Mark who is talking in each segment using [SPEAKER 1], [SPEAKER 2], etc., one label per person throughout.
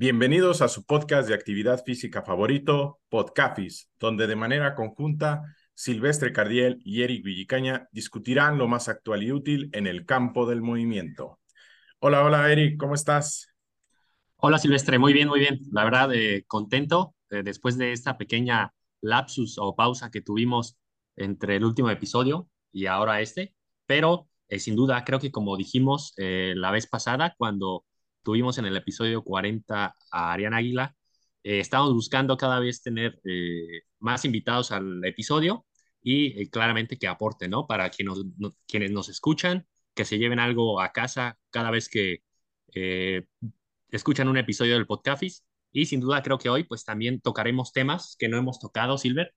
[SPEAKER 1] Bienvenidos a su podcast de actividad física favorito, Podcafis, donde de manera conjunta Silvestre Cardiel y Eric Villicaña discutirán lo más actual y útil en el campo del movimiento. Hola, hola Eric, ¿cómo estás?
[SPEAKER 2] Hola Silvestre, muy bien, muy bien. La verdad, eh, contento eh, después de esta pequeña lapsus o pausa que tuvimos entre el último episodio y ahora este, pero eh, sin duda creo que como dijimos la vez pasada, cuando tuvimos en el episodio 40 a Ariana Águila. Eh, estamos buscando cada vez tener eh, más invitados al episodio y eh, claramente que aporten, ¿no? Para nos, quienes nos escuchan, que se lleven algo a casa cada vez que escuchan un episodio del podcast. Y sin duda creo que hoy pues también tocaremos temas que no hemos tocado, Silver.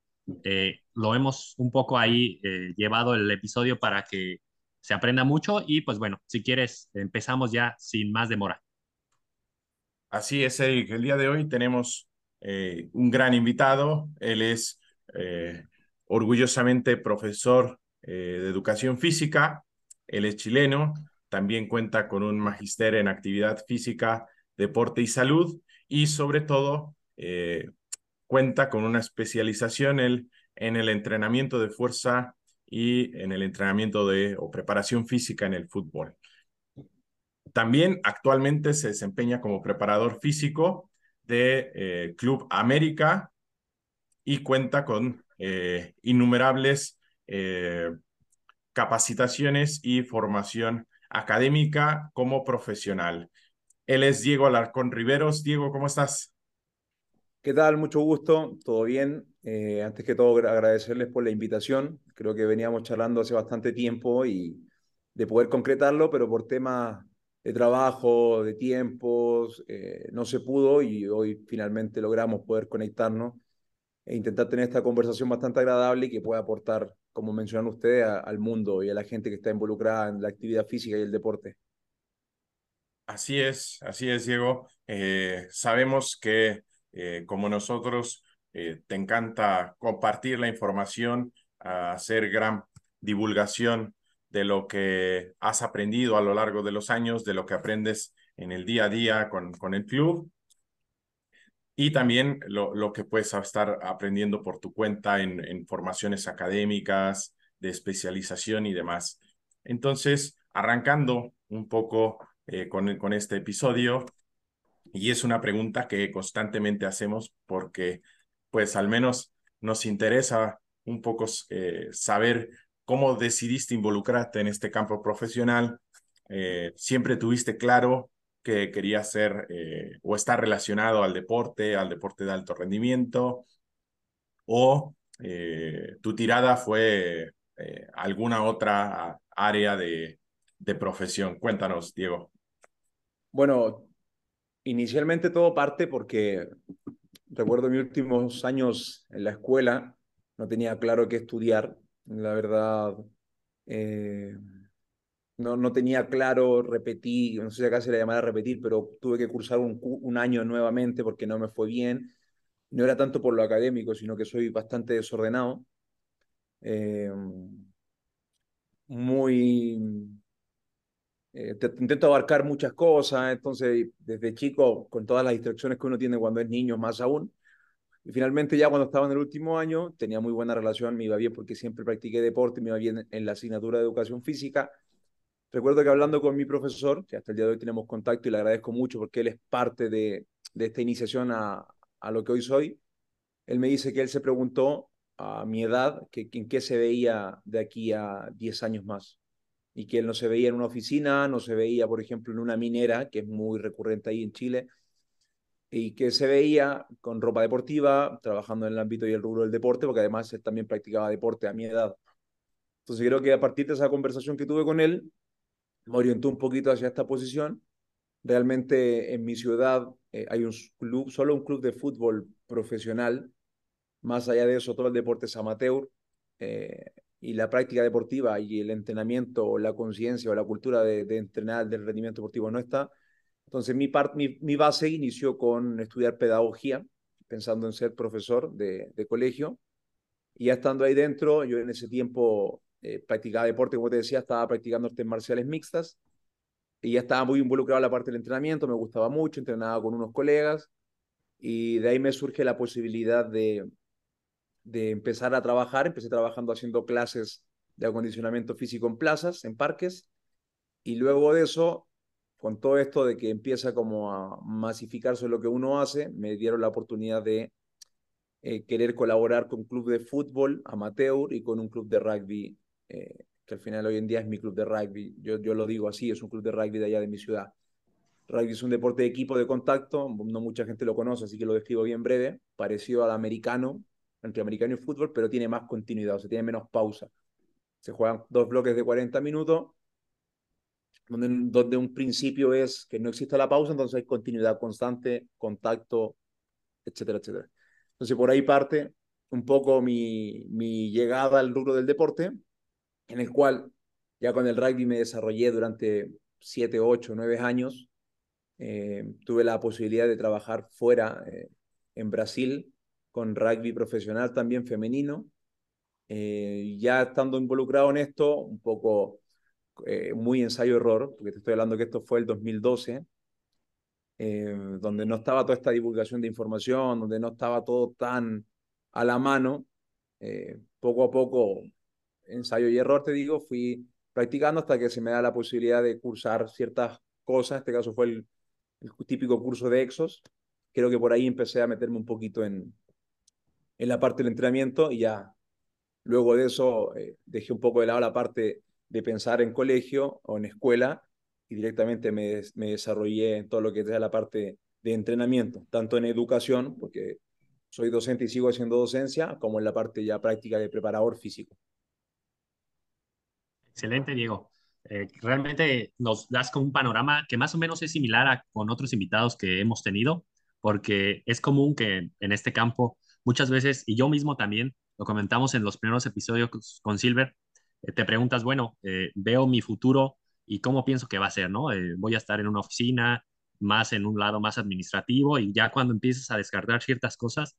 [SPEAKER 2] lo hemos un poco ahí llevado el episodio para que se aprenda mucho y pues bueno, si quieres empezamos ya sin más demora.
[SPEAKER 1] Así es, Eric. El día de hoy tenemos eh, un gran invitado. Él es eh, orgullosamente profesor eh, de educación física. Él es chileno. También cuenta con un magister en actividad física, deporte y salud. Y sobre todo, cuenta con una especialización en, en el entrenamiento de fuerza y en el entrenamiento de o preparación física en el fútbol. También actualmente se desempeña como preparador físico de eh, Club América y cuenta con eh, innumerables eh, capacitaciones y formación académica como profesional. Él es Diego Alarcón Riveros. Diego, ¿cómo estás?
[SPEAKER 3] ¿Qué tal? Mucho gusto, todo bien. antes que todo, agradecerles por la invitación. Creo que veníamos charlando hace bastante tiempo y de poder concretarlo, pero por temas de trabajo, de tiempos, eh, no se pudo y hoy finalmente logramos poder conectarnos e intentar tener esta conversación bastante agradable y que pueda aportar, como mencionan ustedes, al mundo y a la gente que está involucrada en la actividad física y el deporte.
[SPEAKER 1] Así es, así es, Diego. Eh, sabemos que eh, como nosotros te encanta compartir la información, hacer gran divulgación de lo que has aprendido a lo largo de los años, de lo que aprendes en el día a día con, con el club y también lo, lo, que puedes estar aprendiendo por tu cuenta en, en formaciones académicas, de especialización y demás. Entonces, arrancando un poco eh, con, con este episodio, y es una pregunta que constantemente hacemos porque, pues, al menos nos interesa un poco eh, saber ¿Cómo decidiste involucrarte en este campo profesional? Eh, ¿Siempre tuviste claro que querías ser eh, o estar relacionado al deporte, al deporte de alto rendimiento? ¿O eh, tu tirada fue alguna otra área de, de profesión? Cuéntanos, Diego.
[SPEAKER 3] Bueno, inicialmente todo parte porque recuerdo mis últimos años en la escuela, no tenía claro qué estudiar la verdad, eh, no, no tenía claro, repetí, no sé si acá se le llamará repetir, pero tuve que cursar un, un año nuevamente porque no me fue bien. No era tanto por lo académico, sino que soy bastante desordenado. Eh, muy... Eh, intento abarcar muchas cosas, entonces desde chico, con todas las distracciones que uno tiene cuando es niño, más aún, y finalmente ya cuando estaba en el último año tenía muy buena relación, me iba bien porque siempre practiqué deporte, me iba bien en la asignatura de educación física. Recuerdo que hablando con mi profesor, que hasta el día de hoy tenemos contacto y le agradezco mucho porque él es parte de, de esta iniciación a, a lo que hoy soy, él me dice que él se preguntó a mi edad que, en qué se veía de aquí a 10 años más y que él no se veía en una oficina, no se veía, por ejemplo, en una minera, que es muy recurrente ahí en Chile, y que se veía con ropa deportiva, trabajando en el ámbito y el rubro del deporte, porque además él también practicaba deporte a mi edad. Entonces creo que a partir de esa conversación que tuve con él, me orientó un poquito hacia esta posición. Realmente en mi ciudad eh, hay un club, solo un club de fútbol profesional. Más allá de eso, todo el deporte es amateur. Eh, y la práctica deportiva y el entrenamiento o la conciencia o la cultura de, de entrenar del rendimiento deportivo no está. Entonces, mi, mi, base inició con estudiar pedagogía, pensando en ser profesor de, colegio. Y ya estando ahí dentro, yo en ese tiempo eh, practicaba deporte, como te decía, estaba practicando artes marciales mixtas. y ya estaba muy involucrado en la parte del entrenamiento, me gustaba mucho, entrenaba con unos colegas y de ahí me surge la posibilidad de, de empezar a trabajar. Empecé trabajando haciendo clases de acondicionamiento físico en plazas, en parques, y luego de eso, con todo esto de que empieza como a masificarse lo que uno hace, me dieron la oportunidad de eh, querer colaborar con un club de fútbol amateur y con un club de rugby, eh, que al final hoy en día es mi club de rugby. Yo, yo lo digo así, es un club de rugby de allá de mi ciudad. Rugby es un deporte de equipo de contacto, no mucha gente lo conoce, así que lo describo bien breve, parecido al americano, entre americano y fútbol, pero tiene más continuidad, o sea, tiene menos pausa. Se juegan dos bloques de 40 minutos, donde, un principio es que no existe la pausa, entonces hay continuidad constante, contacto, etcétera, etcétera. Entonces, por ahí parte un poco mi, mi llegada al rubro del deporte, en el cual ya con el rugby me desarrollé durante 7, 8, 9 años. Eh, tuve la posibilidad de trabajar fuera eh, en Brasil con rugby profesional también femenino. Eh, ya estando involucrado en esto, un poco eh, muy ensayo-error, porque te estoy hablando que esto fue el 2012, eh, donde no estaba toda esta divulgación de información, donde no estaba todo tan a la mano. poco a poco, ensayo y error, te digo, fui practicando hasta que se me da la posibilidad de cursar ciertas cosas. Este caso fue el, el típico curso de Exos. Creo que por ahí empecé a meterme un poquito en, en la parte del entrenamiento y ya luego de eso eh, dejé un poco de lado la parte de pensar en colegio o en escuela y directamente me, desarrollé en todo lo que es la parte de entrenamiento, tanto en educación, porque soy docente y sigo haciendo docencia, como en la parte ya práctica de preparador físico.
[SPEAKER 2] Excelente, Diego. Eh, realmente nos das como un panorama que más o menos es similar a con otros invitados que hemos tenido, porque es común que en este campo muchas veces, y yo mismo también, lo comentamos en los primeros episodios con Silver, te preguntas, bueno, eh, veo mi futuro y cómo pienso que va a ser, ¿no? Eh, voy a estar en una oficina, más en un lado más administrativo, y ya cuando empiezas a descartar ciertas cosas,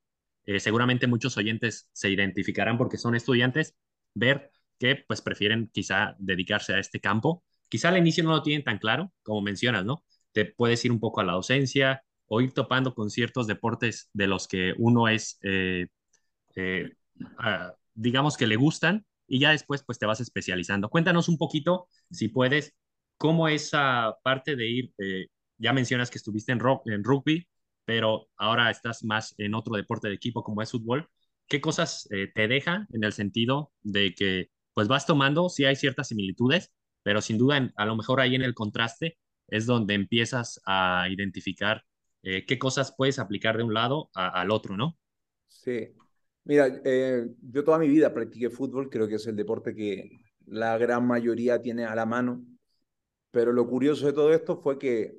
[SPEAKER 2] seguramente muchos oyentes se identificarán porque son estudiantes, ver que pues prefieren quizá dedicarse a este campo. Quizá al inicio no lo tienen tan claro, como mencionas, ¿no? Te puedes ir un poco a la docencia, o ir topando con ciertos deportes de los que uno es, eh, eh, ah, digamos que le gustan y ya después pues te vas especializando. Cuéntanos un poquito, si puedes, cómo esa parte de ir, eh, ya mencionas que estuviste en, rock, en rugby, pero ahora estás más en otro deporte de equipo como es fútbol. ¿Qué cosas te deja en el sentido de que pues vas tomando, sí hay ciertas similitudes, pero sin duda a lo mejor ahí en el contraste es donde empiezas a identificar eh, qué cosas puedes aplicar de un lado al otro, ¿no?
[SPEAKER 3] Sí. Mira, eh, yo toda mi vida practiqué fútbol, creo que es el deporte que la gran mayoría tiene a la mano, pero lo curioso de todo esto fue que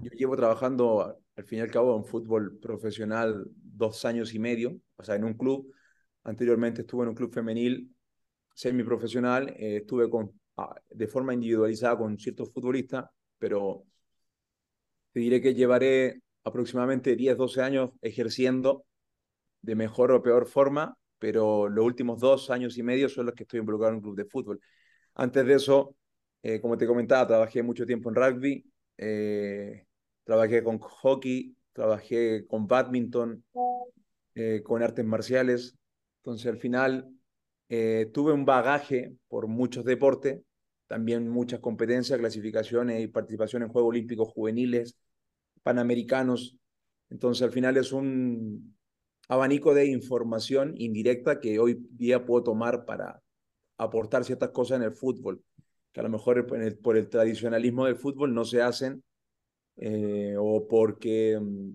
[SPEAKER 3] yo llevo trabajando al fin y al cabo en fútbol profesional dos años y medio, o sea, en un club. Anteriormente estuve en un club femenil semiprofesional, eh, estuve con, ah, de forma individualizada con ciertos futbolistas, pero te diré que llevaré aproximadamente 10, 12 años ejerciendo de mejor o peor forma, pero los últimos dos años y medio son los que estoy involucrado en un club de fútbol. Antes de eso, eh, como te comentaba, trabajé mucho tiempo en rugby, eh, trabajé con hockey, trabajé con badminton, eh, con artes marciales. Entonces, al final, tuve un bagaje por muchos deportes, también muchas competencias, clasificaciones y participación en Juegos Olímpicos Juveniles, panamericanos. Entonces, al final es un abanico de información indirecta que hoy día puedo tomar para aportar ciertas cosas en el fútbol, que a lo mejor por el tradicionalismo del fútbol no se hacen eh, o porque mm,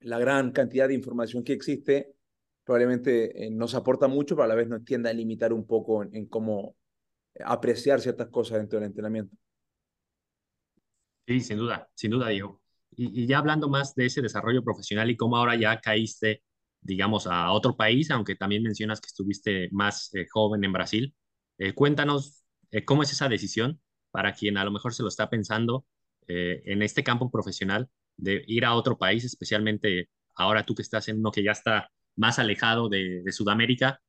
[SPEAKER 3] la gran cantidad de información que existe probablemente eh, nos aporta mucho, pero a la vez nos tiende a limitar un poco en cómo apreciar ciertas cosas dentro del entrenamiento.
[SPEAKER 2] Sí, sin duda, sin duda, Diego. Y, ya hablando más de ese desarrollo profesional y cómo ahora ya caíste, digamos, a otro país, aunque también mencionas que estuviste más eh, joven en Brasil, eh, cuéntanos eh, cómo es esa decisión para quien a lo mejor se lo está pensando en este campo profesional de ir a otro país, especialmente ahora tú que estás en uno que ya está más alejado de, de Sudamérica,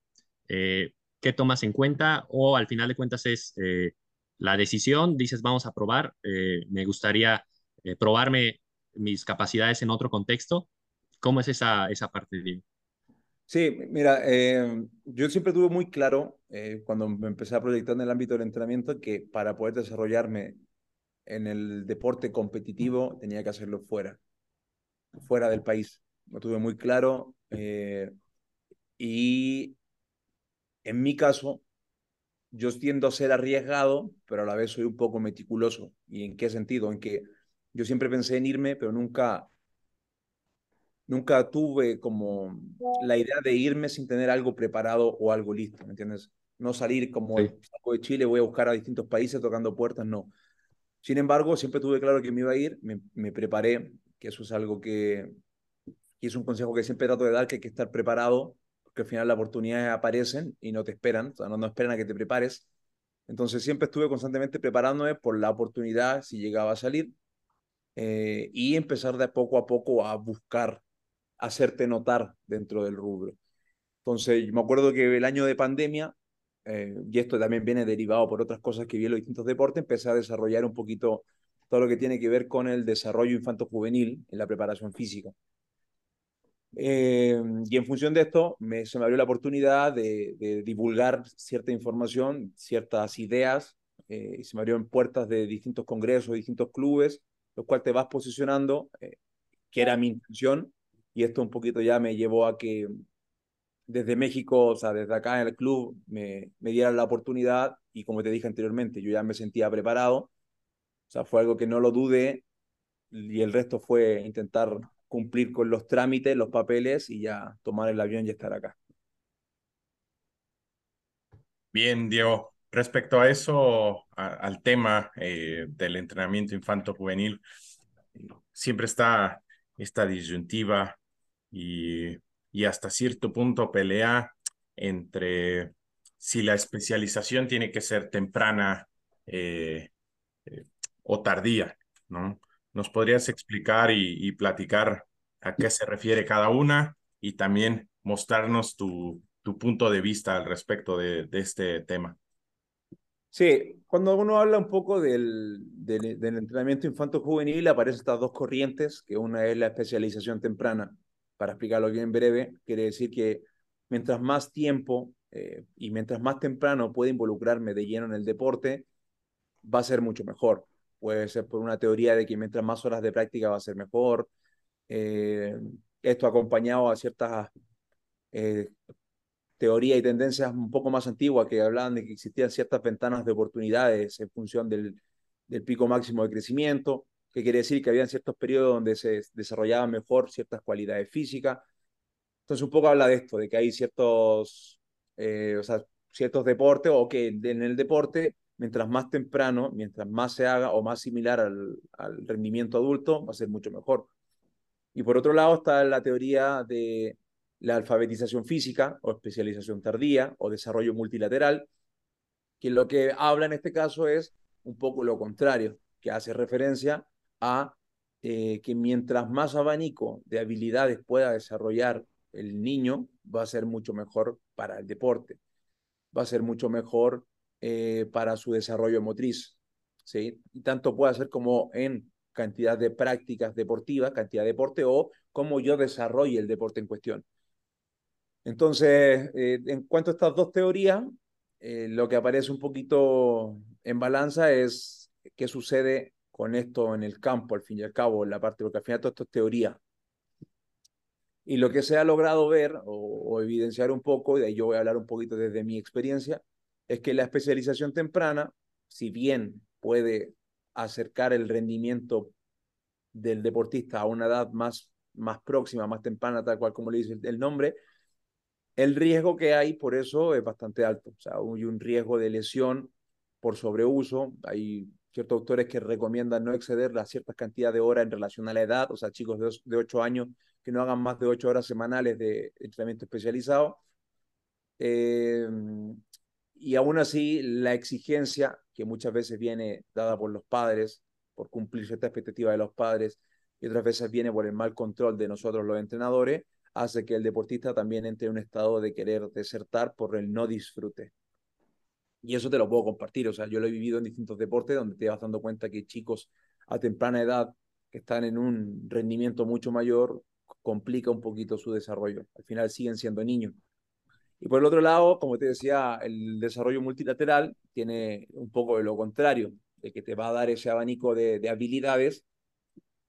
[SPEAKER 2] ¿qué tomas en cuenta? O al final de cuentas es la decisión, dices, vamos a probar, eh, me gustaría eh, probarme mis capacidades en otro contexto. ¿Cómo es esa, esa parte, Diego?
[SPEAKER 3] Sí, mira, eh, yo siempre tuve muy claro cuando me empecé a proyectar en el ámbito del entrenamiento que para poder desarrollarme en el deporte competitivo tenía que hacerlo fuera, fuera del país. Lo tuve muy claro y en mi caso yo tiendo a ser arriesgado, pero a la vez soy un poco meticuloso. ¿Y en qué sentido? En que yo siempre pensé en irme, pero nunca, nunca tuve como la idea de irme sin tener algo preparado o algo listo, ¿me entiendes? No salir como sí. de Chile, voy a buscar a distintos países tocando puertas, no. Sin embargo, siempre tuve claro que me iba a ir, me, me preparé, que eso es algo que, es un consejo que siempre trato de dar, que hay que estar preparado que al final las oportunidades aparecen y no te esperan, o sea, no, no esperan a que te prepares. Entonces siempre estuve constantemente preparándome por la oportunidad si llegaba a salir eh, y empezar de poco a poco a buscar hacerte notar dentro del rubro. Entonces, me acuerdo que el año de pandemia, eh, y esto también viene derivado por otras cosas que vi en los distintos deportes, empecé a desarrollar un poquito todo lo que tiene que ver con el desarrollo infanto-juvenil en la preparación física. Eh, y en función de esto, me, se me abrió la oportunidad de, de divulgar cierta información, ciertas ideas, eh, se me abrieron puertas de distintos congresos, distintos clubes, los cuales te vas posicionando, eh, que era mi intención, y esto un poquito ya me llevó a que desde México, o sea, desde acá en el club, me, me dieran la oportunidad, y como te dije anteriormente, yo ya me sentía preparado, o sea, fue algo que no lo dudé, y el resto fue intentar cumplir con los trámites, los papeles y ya tomar el avión y estar acá.
[SPEAKER 1] Bien, Diego. Respecto a eso, al tema eh, del entrenamiento infanto-juvenil, siempre está esta disyuntiva y, y hasta cierto punto pelea entre si la especialización tiene que ser temprana eh, eh, o tardía, ¿no? ¿Nos podrías explicar y, platicar a qué se refiere cada una y también mostrarnos tu, tu punto de vista al respecto de, este tema?
[SPEAKER 3] Sí, cuando uno habla un poco del, del, entrenamiento infanto-juvenil, aparecen estas dos corrientes, que una es la especialización temprana. Para explicarlo bien breve, quiere decir que mientras más tiempo eh, y mientras más temprano pueda involucrarme de lleno en el deporte, va a ser mucho mejor puede ser por una teoría de que mientras más horas de práctica va a ser mejor. Eh, esto acompañado a ciertas eh, teorías y tendencias un poco más antiguas que hablaban de que existían ciertas ventanas de oportunidades en función del, del pico máximo de crecimiento, que quiere decir que había ciertos periodos donde se desarrollaban mejor ciertas cualidades físicas. Entonces un poco habla de esto, de que hay ciertos, eh, o sea, ciertos deportes o que en el deporte mientras más temprano, mientras más se haga o más similar al, al, rendimiento adulto, va a ser mucho mejor. Y por otro lado está la teoría de la alfabetización física o especialización tardía o desarrollo multilateral, que lo que habla en este caso es un poco lo contrario, que hace referencia a eh, que mientras más abanico de habilidades pueda desarrollar el niño, va a ser mucho mejor para el deporte, va a ser mucho mejor eh, para su desarrollo motriz. ¿sí? Y tanto puede ser como en cantidad de prácticas deportivas, cantidad de deporte o cómo yo desarrolle el deporte en cuestión. Entonces, eh, en cuanto a estas dos teorías, eh, lo que aparece un poquito en balanza es qué sucede con esto en el campo, al fin y al cabo, en la parte, porque al final todo esto es teoría. Y lo que se ha logrado ver o, o evidenciar un poco, y de ahí yo voy a hablar un poquito desde mi experiencia, es que la especialización temprana, si bien puede acercar el rendimiento del deportista a una edad más, más próxima, más temprana, tal cual como le dice el nombre, el riesgo que hay por eso es bastante alto. O sea, hay un riesgo de lesión por sobreuso. Hay ciertos autores que recomiendan no exceder la cierta cantidad de horas en relación a la edad, o sea, chicos de, de 8 años que no hagan más de 8 horas semanales de entrenamiento especializado. Eh, y aún así la exigencia que muchas veces viene dada por los padres, por cumplir cierta expectativa de los padres, y otras veces viene por el mal control de nosotros los entrenadores, hace que el deportista también entre en un estado de querer desertar por el no disfrute. Y eso te lo puedo compartir. O sea, yo lo he vivido en distintos deportes donde te vas dando cuenta que chicos a temprana edad que están en un rendimiento mucho mayor complica un poquito su desarrollo. Al final siguen siendo niños. Y por el otro lado, como te decía, el desarrollo multilateral tiene un poco de lo contrario, de que te va a dar ese abanico de, de habilidades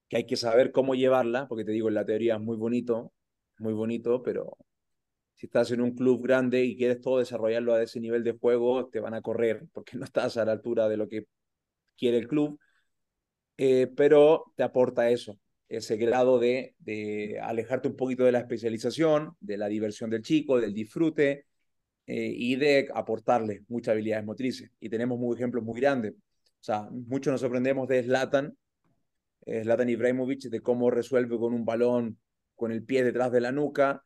[SPEAKER 3] que hay que saber cómo llevarla, porque te digo, en la teoría es muy bonito, muy bonito, pero si estás en un club grande y quieres todo desarrollarlo a ese nivel de juego, te van a correr, porque no estás a la altura de lo que quiere el club, eh, pero te aporta eso, ese grado de, de, alejarte un poquito de la especialización, de la diversión del chico, del disfrute eh, y de aportarle muchas habilidades motrices. Y tenemos muy ejemplos muy grandes. O sea, muchos nos sorprendemos de Zlatan, eh, Zlatan Ibrahimovic, de cómo resuelve con un balón con el pie detrás de la nuca,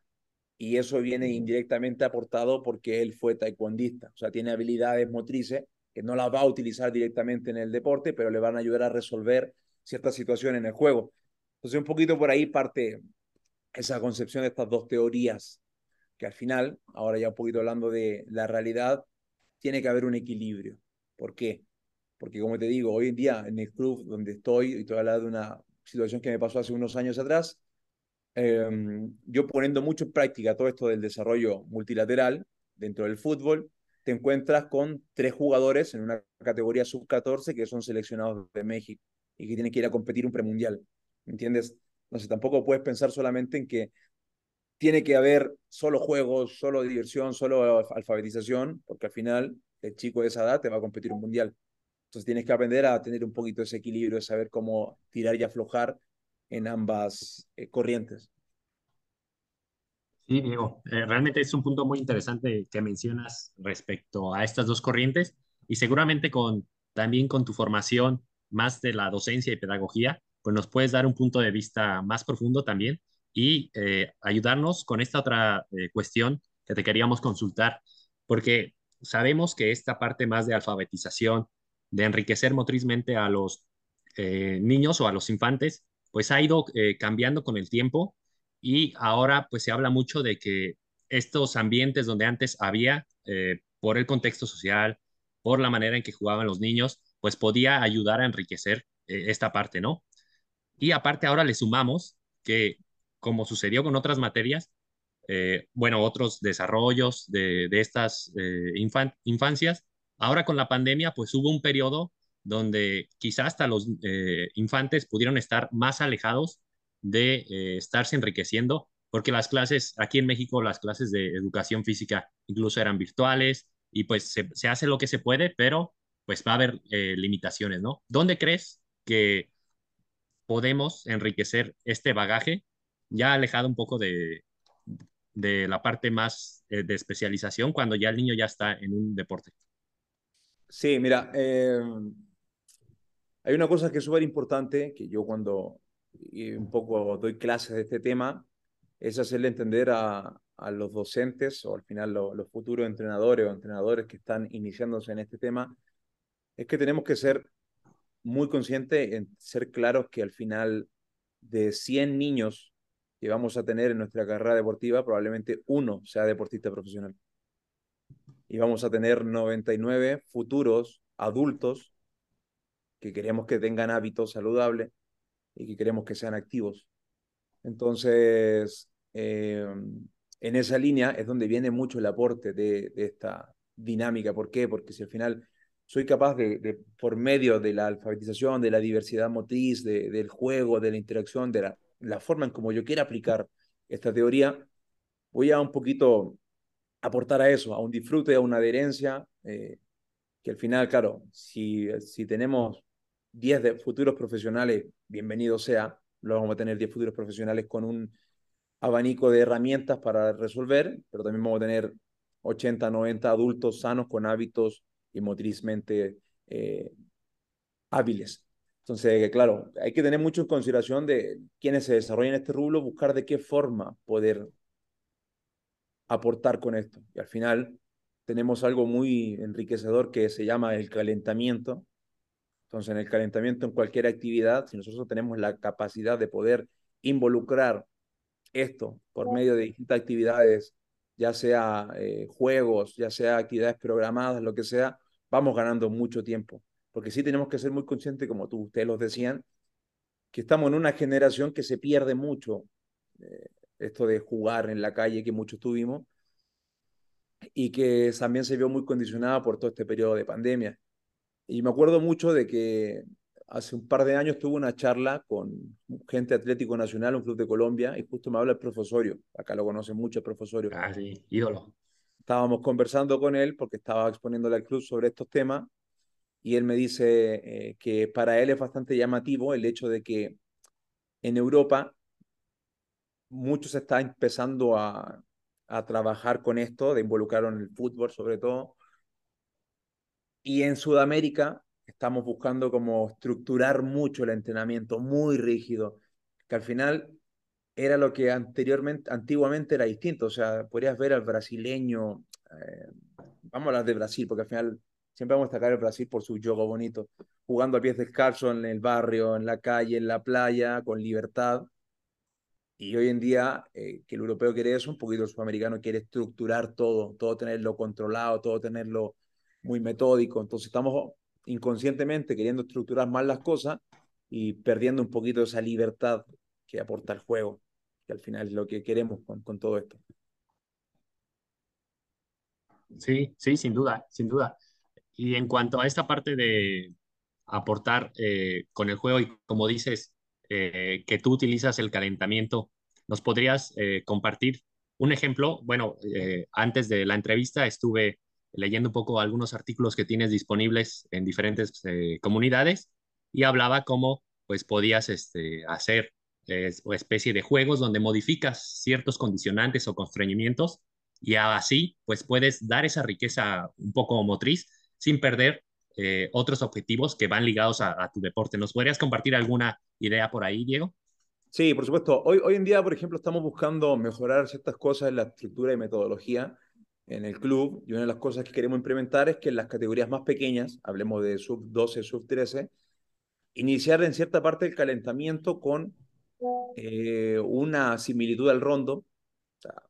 [SPEAKER 3] y eso viene indirectamente aportado porque él fue taekwondista, o sea, tiene habilidades motrices que no las va a utilizar directamente en el deporte, pero le van a ayudar a resolver ciertas situaciones en el juego. Entonces, un poquito por ahí parte esa concepción de estas dos teorías, que al final, ahora ya un poquito hablando de la realidad, tiene que haber un equilibrio. ¿Por qué? Porque como te digo, hoy en día en el club donde estoy, y te voy a hablar de una situación que me pasó hace unos años atrás, eh, yo poniendo mucho en práctica todo esto del desarrollo multilateral dentro del fútbol, te encuentras con tres jugadores en una categoría sub-14 que son seleccionados de México y que tienen que ir a competir un premundial. ¿Entiendes? Entonces tampoco puedes pensar solamente en que tiene que haber solo juegos, solo diversión, solo alfabetización, porque al final el chico de esa edad te va a competir un mundial. Entonces tienes que aprender a tener un poquito ese equilibrio, saber cómo tirar y aflojar en ambas eh, corrientes.
[SPEAKER 2] Sí, Diego, eh, realmente es un punto muy interesante que mencionas respecto a estas dos corrientes y seguramente con también con tu formación más de la docencia y pedagogía, pues nos puedes dar un punto de vista más profundo también y eh, ayudarnos con esta otra eh, cuestión que te queríamos consultar, porque sabemos que esta parte más de alfabetización, de enriquecer motrizmente a los eh, niños o a los infantes, pues ha ido eh, cambiando con el tiempo y ahora pues se habla mucho de que estos ambientes donde antes había, eh, por el contexto social, por la manera en que jugaban los niños, pues podía ayudar a enriquecer eh, esta parte, ¿no? Y aparte ahora le sumamos que, como sucedió con otras materias, bueno, otros desarrollos de, estas infan infancias, ahora con la pandemia, pues hubo un periodo donde quizás hasta los eh, infantes pudieron estar más alejados de eh, estarse enriqueciendo, porque las clases, aquí en México, las clases de educación física incluso eran virtuales y pues se, se hace lo que se puede, pero pues va a haber eh, limitaciones, ¿no? ¿Dónde crees que podemos enriquecer este bagaje ya alejado un poco de, de la parte más de especialización cuando ya el niño ya está en un deporte?
[SPEAKER 3] Sí, mira, eh, hay una cosa que es súper importante, que yo cuando un poco doy clases de este tema, es hacerle entender a, a los docentes o al final lo, los futuros entrenadores o entrenadores que están iniciándose en este tema, es que tenemos que ser muy conscientes en ser claros que al final de 100 niños que vamos a tener en nuestra carrera deportiva, probablemente uno sea deportista profesional. Y vamos a tener 99 futuros adultos que queremos que tengan hábitos saludables y que queremos que sean activos. Entonces, eh, en esa línea es donde viene mucho el aporte de, de, esta dinámica. ¿Por qué? Porque si al final soy capaz de, de por medio de la alfabetización, de la diversidad motriz, de, del juego, de la interacción, de la, la forma en como yo quiera aplicar esta teoría, voy a un poquito aportar a eso, a un disfrute, a una adherencia, eh, que al final, claro, si, si tenemos 10 de futuros profesionales, bienvenido sea, lo vamos a tener 10 futuros profesionales con un abanico de herramientas para resolver, pero también vamos a tener 80, 90 adultos sanos con hábitos y motrizmente eh, hábiles. Entonces, claro, hay que tener mucho en consideración de quienes se desarrollan este rublo, buscar de qué forma poder aportar con esto. Y al final tenemos algo muy enriquecedor que se llama el calentamiento. Entonces, en el calentamiento, en cualquier actividad, si nosotros tenemos la capacidad de poder involucrar esto por medio de distintas actividades ya sea eh, juegos, ya sea actividades programadas, lo que sea, vamos ganando mucho tiempo. Porque sí tenemos que ser muy conscientes, como tú, ustedes los decían, que estamos en una generación que se pierde mucho eh, esto de jugar en la calle que muchos tuvimos y que también se vio muy condicionada por todo este periodo de pandemia. Y me acuerdo mucho de que hace un par de años tuve una charla con gente Atlético Nacional, un club de Colombia, y justo me habla el profesorio. Acá lo conocen mucho el profesorio.
[SPEAKER 2] Ah, sí, ídolo.
[SPEAKER 3] Estábamos conversando con él porque estaba exponiéndole al club sobre estos temas y él me dice eh, que para él es bastante llamativo el hecho de que en Europa muchos está empezando a, a trabajar con esto, de involucrarlo en el fútbol sobre todo. Y en Sudamérica estamos buscando como estructurar mucho el entrenamiento, muy rígido, que al final era lo que anteriormente, antiguamente era distinto. O sea, podrías ver al brasileño, eh, vamos a hablar de Brasil, porque al final siempre vamos a destacar el Brasil por su juego bonito, jugando a pies descalzos en el barrio, en la calle, en la playa, con libertad. Y hoy en día, eh, que el europeo quiere eso, un poquito el sudamericano quiere estructurar todo, todo tenerlo controlado, todo tenerlo muy metódico. Entonces estamos inconscientemente queriendo estructurar más las cosas y perdiendo un poquito esa libertad que aporta el juego, que al final es lo que queremos con, con todo esto.
[SPEAKER 2] Sí, sí, sin duda, sin duda. Y en cuanto a esta parte de aportar eh, con el juego y como dices, eh, que tú utilizas el calentamiento, ¿nos podrías eh, compartir un ejemplo? Bueno, antes de la entrevista estuve leyendo un poco algunos artículos que tienes disponibles en diferentes comunidades y hablaba cómo pues podías este, hacer una especie de juegos donde modificas ciertos condicionantes o constreñimientos y así pues puedes dar esa riqueza un poco motriz sin perder eh, otros objetivos que van ligados a, tu deporte. ¿Nos podrías compartir alguna idea por ahí, Diego?
[SPEAKER 3] Sí, por supuesto. Hoy, hoy en día, por ejemplo, estamos buscando mejorar ciertas cosas en la estructura y metodología en el club y una de las cosas que queremos implementar es que en las categorías más pequeñas, hablemos de sub 12, sub 13, iniciar en cierta parte el calentamiento con eh, una similitud al rondo.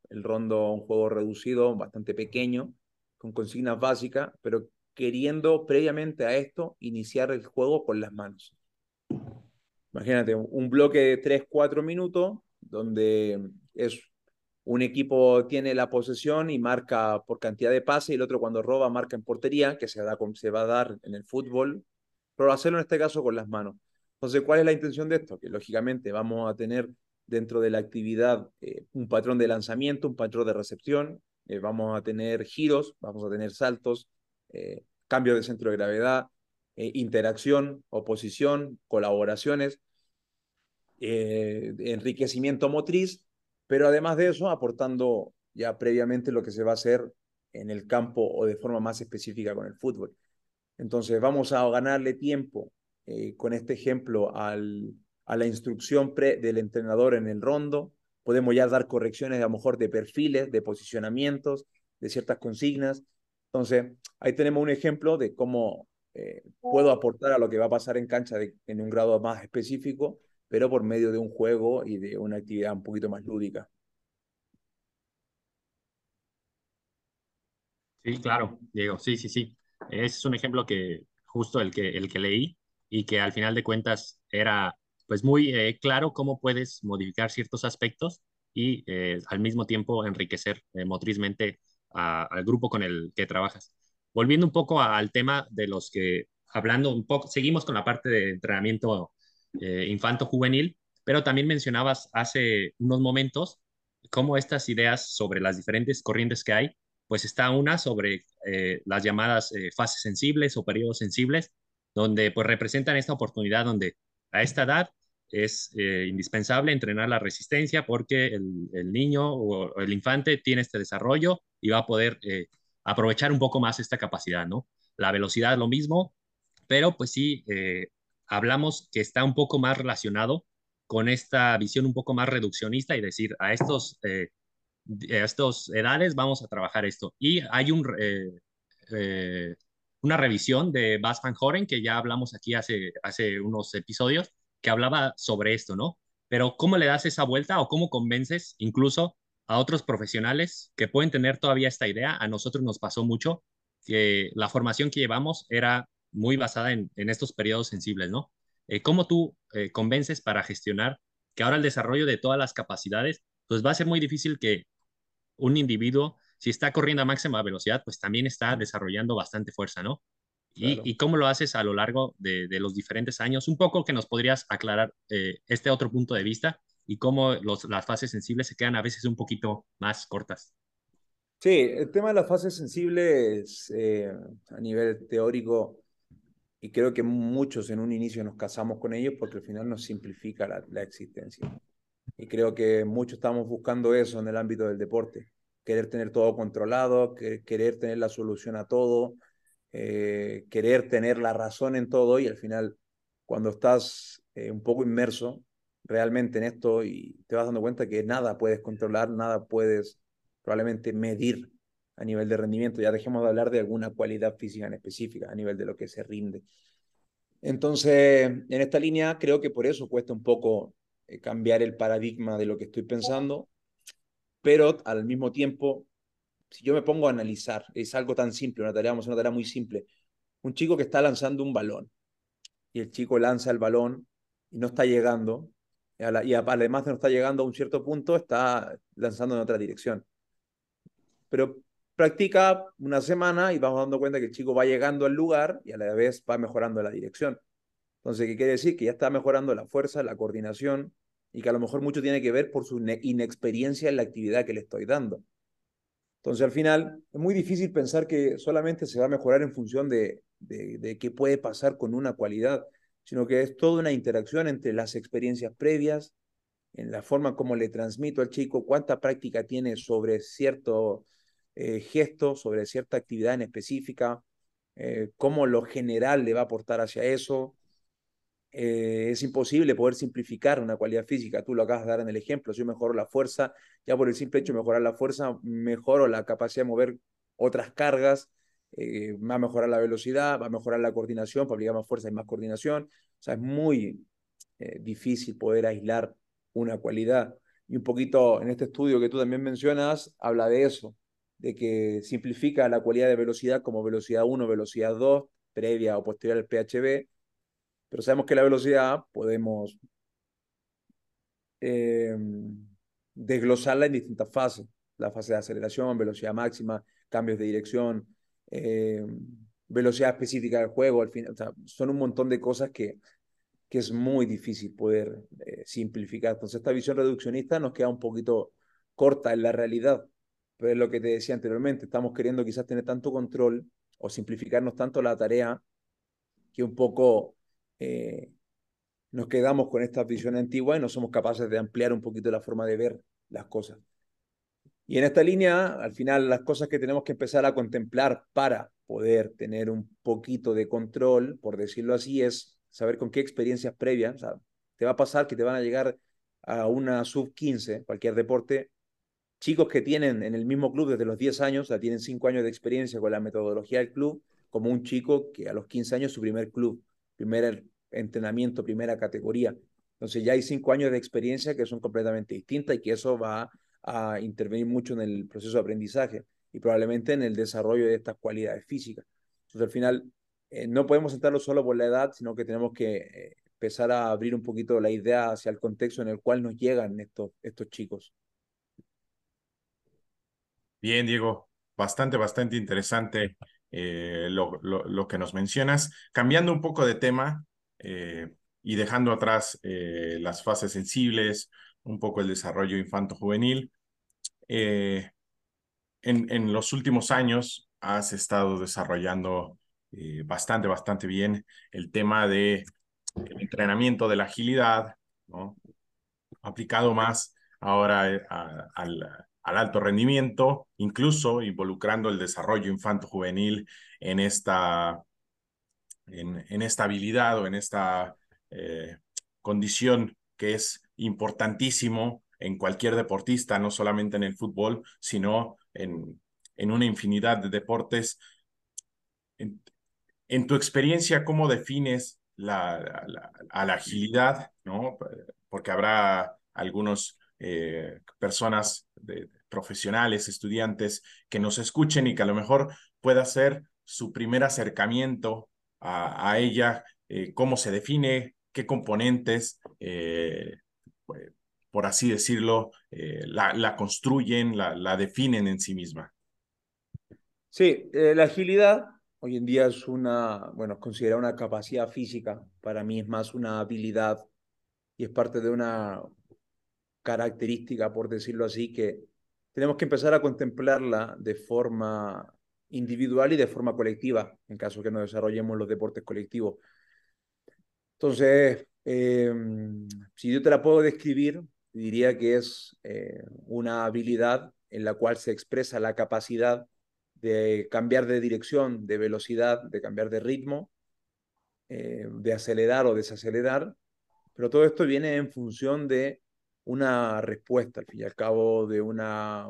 [SPEAKER 3] el rondo, un juego reducido, bastante pequeño, con consignas básicas, pero queriendo previamente a esto iniciar el juego con las manos. Imagínate, un bloque de 3, 4 minutos, donde es un equipo tiene la posesión y marca por cantidad de pase y el otro cuando roba marca en portería, que se, da, se va a dar en el fútbol, pero hacerlo en este caso con las manos. Entonces, ¿cuál es la intención de esto? Que lógicamente vamos a tener dentro de la actividad eh, un patrón de lanzamiento, un patrón de recepción, eh, vamos a tener giros, vamos a tener saltos, eh, cambio de centro de gravedad, interacción, oposición, colaboraciones, enriquecimiento motriz, pero además de eso, aportando ya previamente lo que se va a hacer en el campo o de forma más específica con el fútbol. Entonces vamos a ganarle tiempo eh, con este ejemplo al, a la instrucción pre del entrenador en el rondo. Podemos ya dar correcciones a lo mejor de perfiles, de posicionamientos, de ciertas consignas. Entonces, ahí tenemos un ejemplo de cómo eh, puedo aportar a lo que va a pasar en cancha en un grado más específico, pero por medio de un juego y de una actividad un poquito más lúdica.
[SPEAKER 2] Sí, claro, Diego, sí, sí, sí. Ese es un ejemplo que justo el que, el que leí y que al final de cuentas era pues muy eh, claro cómo puedes modificar ciertos aspectos y eh, al mismo tiempo enriquecer eh, motrizmente al grupo con el que trabajas. Volviendo un poco al tema de los que, hablando un poco, seguimos con la parte de entrenamiento infanto-juvenil, pero también mencionabas hace unos momentos cómo estas ideas sobre las diferentes corrientes que hay, pues está una sobre las llamadas fases sensibles o periodos sensibles, donde pues representan esta oportunidad donde a esta edad es eh, indispensable entrenar la resistencia porque el, niño o el infante tiene este desarrollo y va a poder eh, aprovechar un poco más esta capacidad, ¿no? La velocidad lo mismo, pero pues sí, eh, hablamos que está un poco más relacionado con esta visión un poco más reduccionista y decir, a estos, a estos edades vamos a trabajar esto. Y hay un, una revisión de Bas Van Horen, que ya hablamos aquí hace, hace unos episodios, que hablaba sobre esto, ¿no? Pero ¿cómo le das esa vuelta o cómo convences incluso a otros profesionales que pueden tener todavía esta idea. A nosotros nos pasó mucho que la formación que llevamos era muy basada en, estos periodos sensibles, ¿no? Eh, ¿Cómo tú eh, convences para gestionar que ahora el desarrollo de todas las capacidades, pues va a ser muy difícil que un individuo, si está corriendo a máxima velocidad, pues también está desarrollando bastante fuerza, ¿no? Y, cómo lo haces a lo largo de, los diferentes años. Un poco que nos podrías aclarar eh, este otro punto de vista y cómo los, las fases sensibles se quedan a veces un poquito más cortas.
[SPEAKER 3] Sí, el tema de las fases sensibles eh, a nivel teórico, y creo que muchos en un inicio nos casamos con ellos porque al final nos simplifica la, la existencia. Y creo que muchos estamos buscando eso en el ámbito del deporte, querer tener todo controlado, querer tener la solución a todo, eh, querer tener la razón en todo y al final cuando estás eh, un poco inmerso realmente en esto y te vas dando cuenta que nada puedes controlar, nada puedes probablemente medir a nivel de rendimiento. Ya dejemos de hablar de alguna cualidad física en específica, a nivel de lo que se rinde. Entonces, en esta línea creo que por eso cuesta un poco eh, cambiar el paradigma de lo que estoy pensando, pero al mismo tiempo, si yo me pongo a analizar, es algo tan simple, una tarea, vamos una tarea muy simple. Un chico que está lanzando un balón y el chico lanza el balón y no está llegando, y además de no está llegando a un cierto punto, está lanzando en otra dirección. Pero practica una semana y vamos dando cuenta que el chico va llegando al lugar y a la vez va mejorando la dirección. Entonces, ¿qué quiere decir? Que ya está mejorando la fuerza, la coordinación y que a lo mejor mucho tiene que ver por su inexperiencia en la actividad que le estoy dando. Entonces, al final, es muy difícil pensar que solamente se va a mejorar en función de, de, qué puede pasar con una cualidad sino que es toda una interacción entre las experiencias previas, en la forma como le transmito al chico, cuánta práctica tiene sobre cierto eh, gesto, sobre cierta actividad en específica, eh, cómo lo general le va a aportar hacia eso. Eh, es imposible poder simplificar una cualidad física, tú lo acabas de dar en el ejemplo, si yo mejoro la fuerza, ya por el simple hecho de mejorar la fuerza, mejoro la capacidad de mover otras cargas, eh, va a mejorar la velocidad, va a mejorar la coordinación, para aplicar más fuerza y más coordinación. O sea, es muy difícil poder aislar una cualidad. Y un poquito en este estudio que tú también mencionas, habla de eso, de que simplifica la cualidad de velocidad como velocidad 1, velocidad 2, previa o posterior al PHB, pero sabemos que la velocidad podemos eh, desglosarla en distintas fases. La fase de aceleración, velocidad máxima, cambios de dirección, eh, velocidad específica del juego, al final, son un montón de cosas que, que es muy difícil poder eh, simplificar. Entonces esta visión reduccionista nos queda un poquito corta en la realidad, pero es lo que te decía anteriormente, estamos queriendo quizás tener tanto control o simplificarnos tanto la tarea que un poco eh, nos quedamos con esta visión antigua y no somos capaces de ampliar un poquito la forma de ver las cosas. Y en esta línea, al final, las cosas que tenemos que empezar a contemplar para poder tener un poquito de control, por decirlo así, es saber con qué experiencias previas, o sea, te va a pasar que te van a llegar a una sub-15, cualquier deporte, chicos que tienen en el mismo club desde los 10 años, sea, tienen 5 años de experiencia con la metodología del club, como un chico que a los 15 años su primer club, primer entrenamiento, primera categoría. Entonces ya hay 5 años de experiencia que son completamente distintas y que eso va a intervenir mucho en el proceso de aprendizaje y probablemente en el desarrollo de estas cualidades físicas. Entonces, al final, eh, no podemos sentarlo solo por la edad, sino que tenemos que eh, empezar a abrir un poquito la idea hacia el contexto en el cual nos llegan estos, estos chicos.
[SPEAKER 1] Bien, Diego, bastante, bastante interesante eh, lo, que nos mencionas. Cambiando un poco de tema y dejando atrás las fases sensibles, un poco el desarrollo infanto-juvenil. Eh, en, los últimos años has estado desarrollando eh, bastante, bastante bien el tema de el entrenamiento de la agilidad, ¿no? aplicado más ahora eh, al, al, alto rendimiento, incluso involucrando el desarrollo infanto-juvenil en esta, en, en, esta habilidad o en esta condición que es importantísimo en cualquier deportista, no solamente en el fútbol, sino en, en una infinidad de deportes. En, tu experiencia, ¿cómo defines la, a la agilidad? ¿no? Porque habrá algunos eh, personas de, profesionales, estudiantes que nos escuchen y que a lo mejor pueda ser su primer acercamiento a, ella, eh, cómo se define, qué componentes, eh, pues, por así decirlo, la, la, construyen, la, la definen en sí misma.
[SPEAKER 3] Sí, la agilidad hoy en día es una, bueno, considera una capacidad física, para mí es más una habilidad y es parte de una característica, por decirlo así, que tenemos que empezar a contemplarla de forma individual y de forma colectiva, en caso que no desarrollemos los deportes colectivos. Entonces, em, si yo te la puedo describir, diría que es eh, una habilidad en la cual se expresa la capacidad de cambiar de dirección, de velocidad, de cambiar de ritmo, eh, de acelerar o desacelerar, pero todo esto viene en función de una respuesta, al fin y al cabo, de una...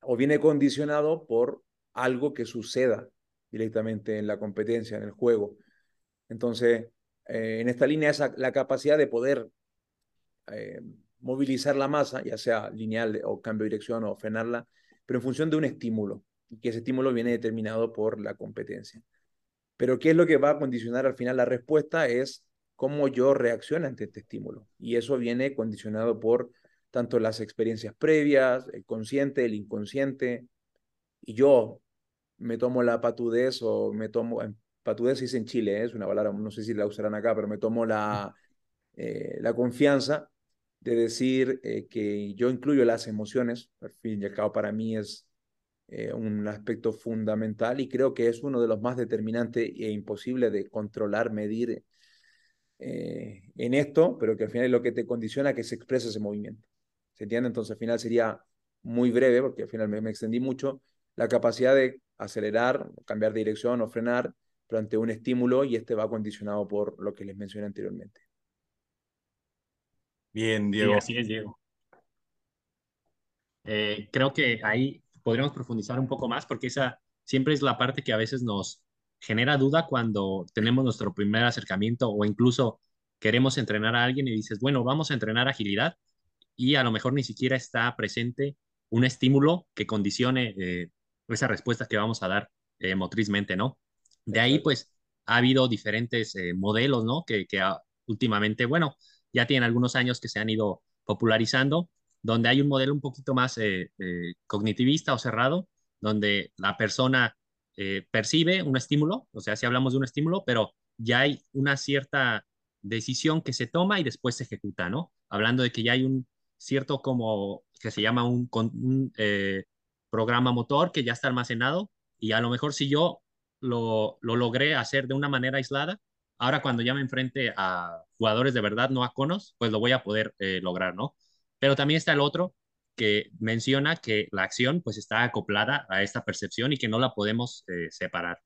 [SPEAKER 3] o viene condicionado por algo que suceda directamente en la competencia, en el juego. Entonces, eh, en esta línea es la capacidad de poder eh, movilizar la masa, ya sea lineal o cambio de dirección o frenarla, pero en función de un estímulo, y que ese estímulo viene determinado por la competencia. Pero ¿qué es lo que va a condicionar al final la respuesta? Es cómo yo reacciono ante este estímulo. Y eso viene condicionado por tanto las experiencias previas, el consciente, el inconsciente. Y yo me tomo la patudez o me tomo, patudez se dice en Chile, ¿eh? es una palabra, no sé si la usarán acá, pero me tomo la, eh, la confianza de decir eh, que yo incluyo las emociones, al fin y al cabo para mí es eh, un aspecto fundamental y creo que es uno de los más determinantes e imposible de controlar, medir eh, en esto, pero que al final es lo que te condiciona que se exprese ese movimiento. ¿Se entiende? Entonces al final sería muy breve, porque al final me, me extendí mucho, la capacidad de acelerar, cambiar de dirección o frenar, pero ante un estímulo y este va condicionado por lo que les mencioné anteriormente.
[SPEAKER 1] Bien, Diego.
[SPEAKER 2] así es, Diego. Eh, creo que ahí podríamos profundizar un poco más porque esa siempre es la parte que a veces nos genera duda cuando tenemos nuestro primer acercamiento o incluso queremos entrenar a alguien y dices, bueno, vamos a entrenar agilidad y a lo mejor ni siquiera está presente un estímulo que condicione eh, esa respuesta que vamos a dar eh, motrizmente, ¿no? De ahí, pues, ha habido diferentes modelos, ¿no? Que, que últimamente, bueno, ya tienen algunos años que se han ido popularizando, donde hay un modelo un poquito más eh, eh, cognitivista o cerrado, donde la persona eh, percibe un estímulo, o sea, si hablamos de un estímulo, pero ya hay una cierta decisión que se toma y después se ejecuta, ¿no? Hablando de que ya hay un cierto como que se llama un, un programa motor que ya está almacenado y a lo mejor si yo lo, lo logré hacer de una manera aislada, Ahora cuando ya me enfrente a jugadores de verdad, no a conos, pues lo voy a poder eh, lograr, ¿no? Pero también está el otro que menciona que la acción pues está acoplada a esta percepción y que no la podemos eh, separar.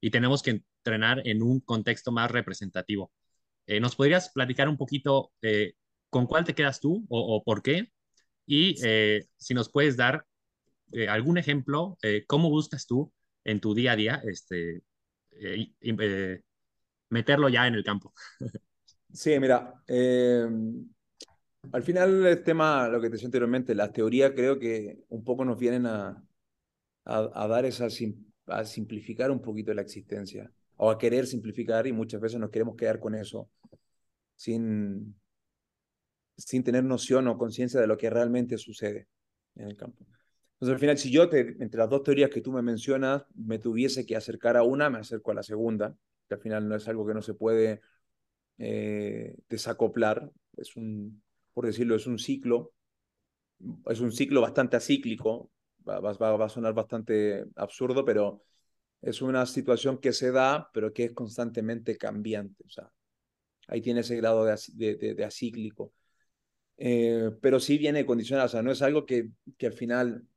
[SPEAKER 2] Y tenemos que entrenar en un contexto más representativo. Eh, ¿Nos podrías platicar un poquito con cuál te quedas tú o, por qué? Y si nos puedes dar algún ejemplo, cómo buscas tú en tu día a día este, meterlo ya en el campo.
[SPEAKER 3] Sí, mira, eh, al final el tema, lo que te decía anteriormente, las teorías creo que un poco nos vienen a, a, dar esa, a simplificar un poquito la existencia o a querer simplificar y muchas veces nos queremos quedar con eso sin, sin tener noción o conciencia de lo que realmente sucede en el campo. Entonces, al final, si yo, te, entre las dos teorías que tú me mencionas, me tuviese que acercar a una, me acerco a la segunda, que al final no es algo que no se puede eh, desacoplar, es un, por decirlo, es un ciclo, es un ciclo bastante acíclico, va, va, a sonar bastante absurdo, pero es una situación que se da, pero que es constantemente cambiante, o sea, ahí tiene ese grado de, de, de, acíclico. Eh, pero sí viene condicionado, o sea, no es algo que, que al final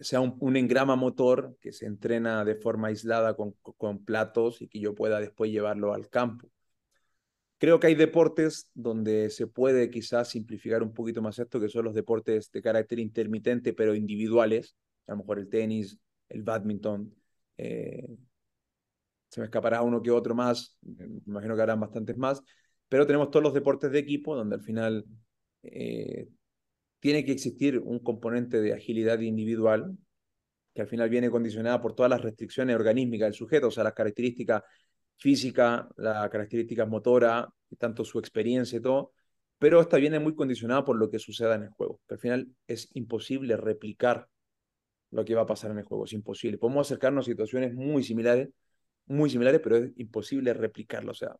[SPEAKER 3] sea un, engrama motor que se entrena de forma aislada con, con platos y que yo pueda después llevarlo al campo. Creo que hay deportes donde se puede quizás simplificar un poquito más esto, que son los deportes de carácter intermitente, pero individuales, a lo mejor el tenis, el badminton. Eh, se me escapará uno que otro más, me imagino que harán bastantes más, pero tenemos todos los deportes de equipo, donde al final eh, tiene que existir un componente de agilidad individual que al final viene condicionada por todas las restricciones organísticas del sujeto, o sea, las características físicas, las características motoras, tanto su experiencia y todo, pero esta viene muy condicionada por lo que suceda en el juego, que al final es imposible replicar lo que va a pasar en el juego, es imposible. Podemos acercarnos a situaciones muy similares, muy similares, pero es imposible replicarlo, o sea,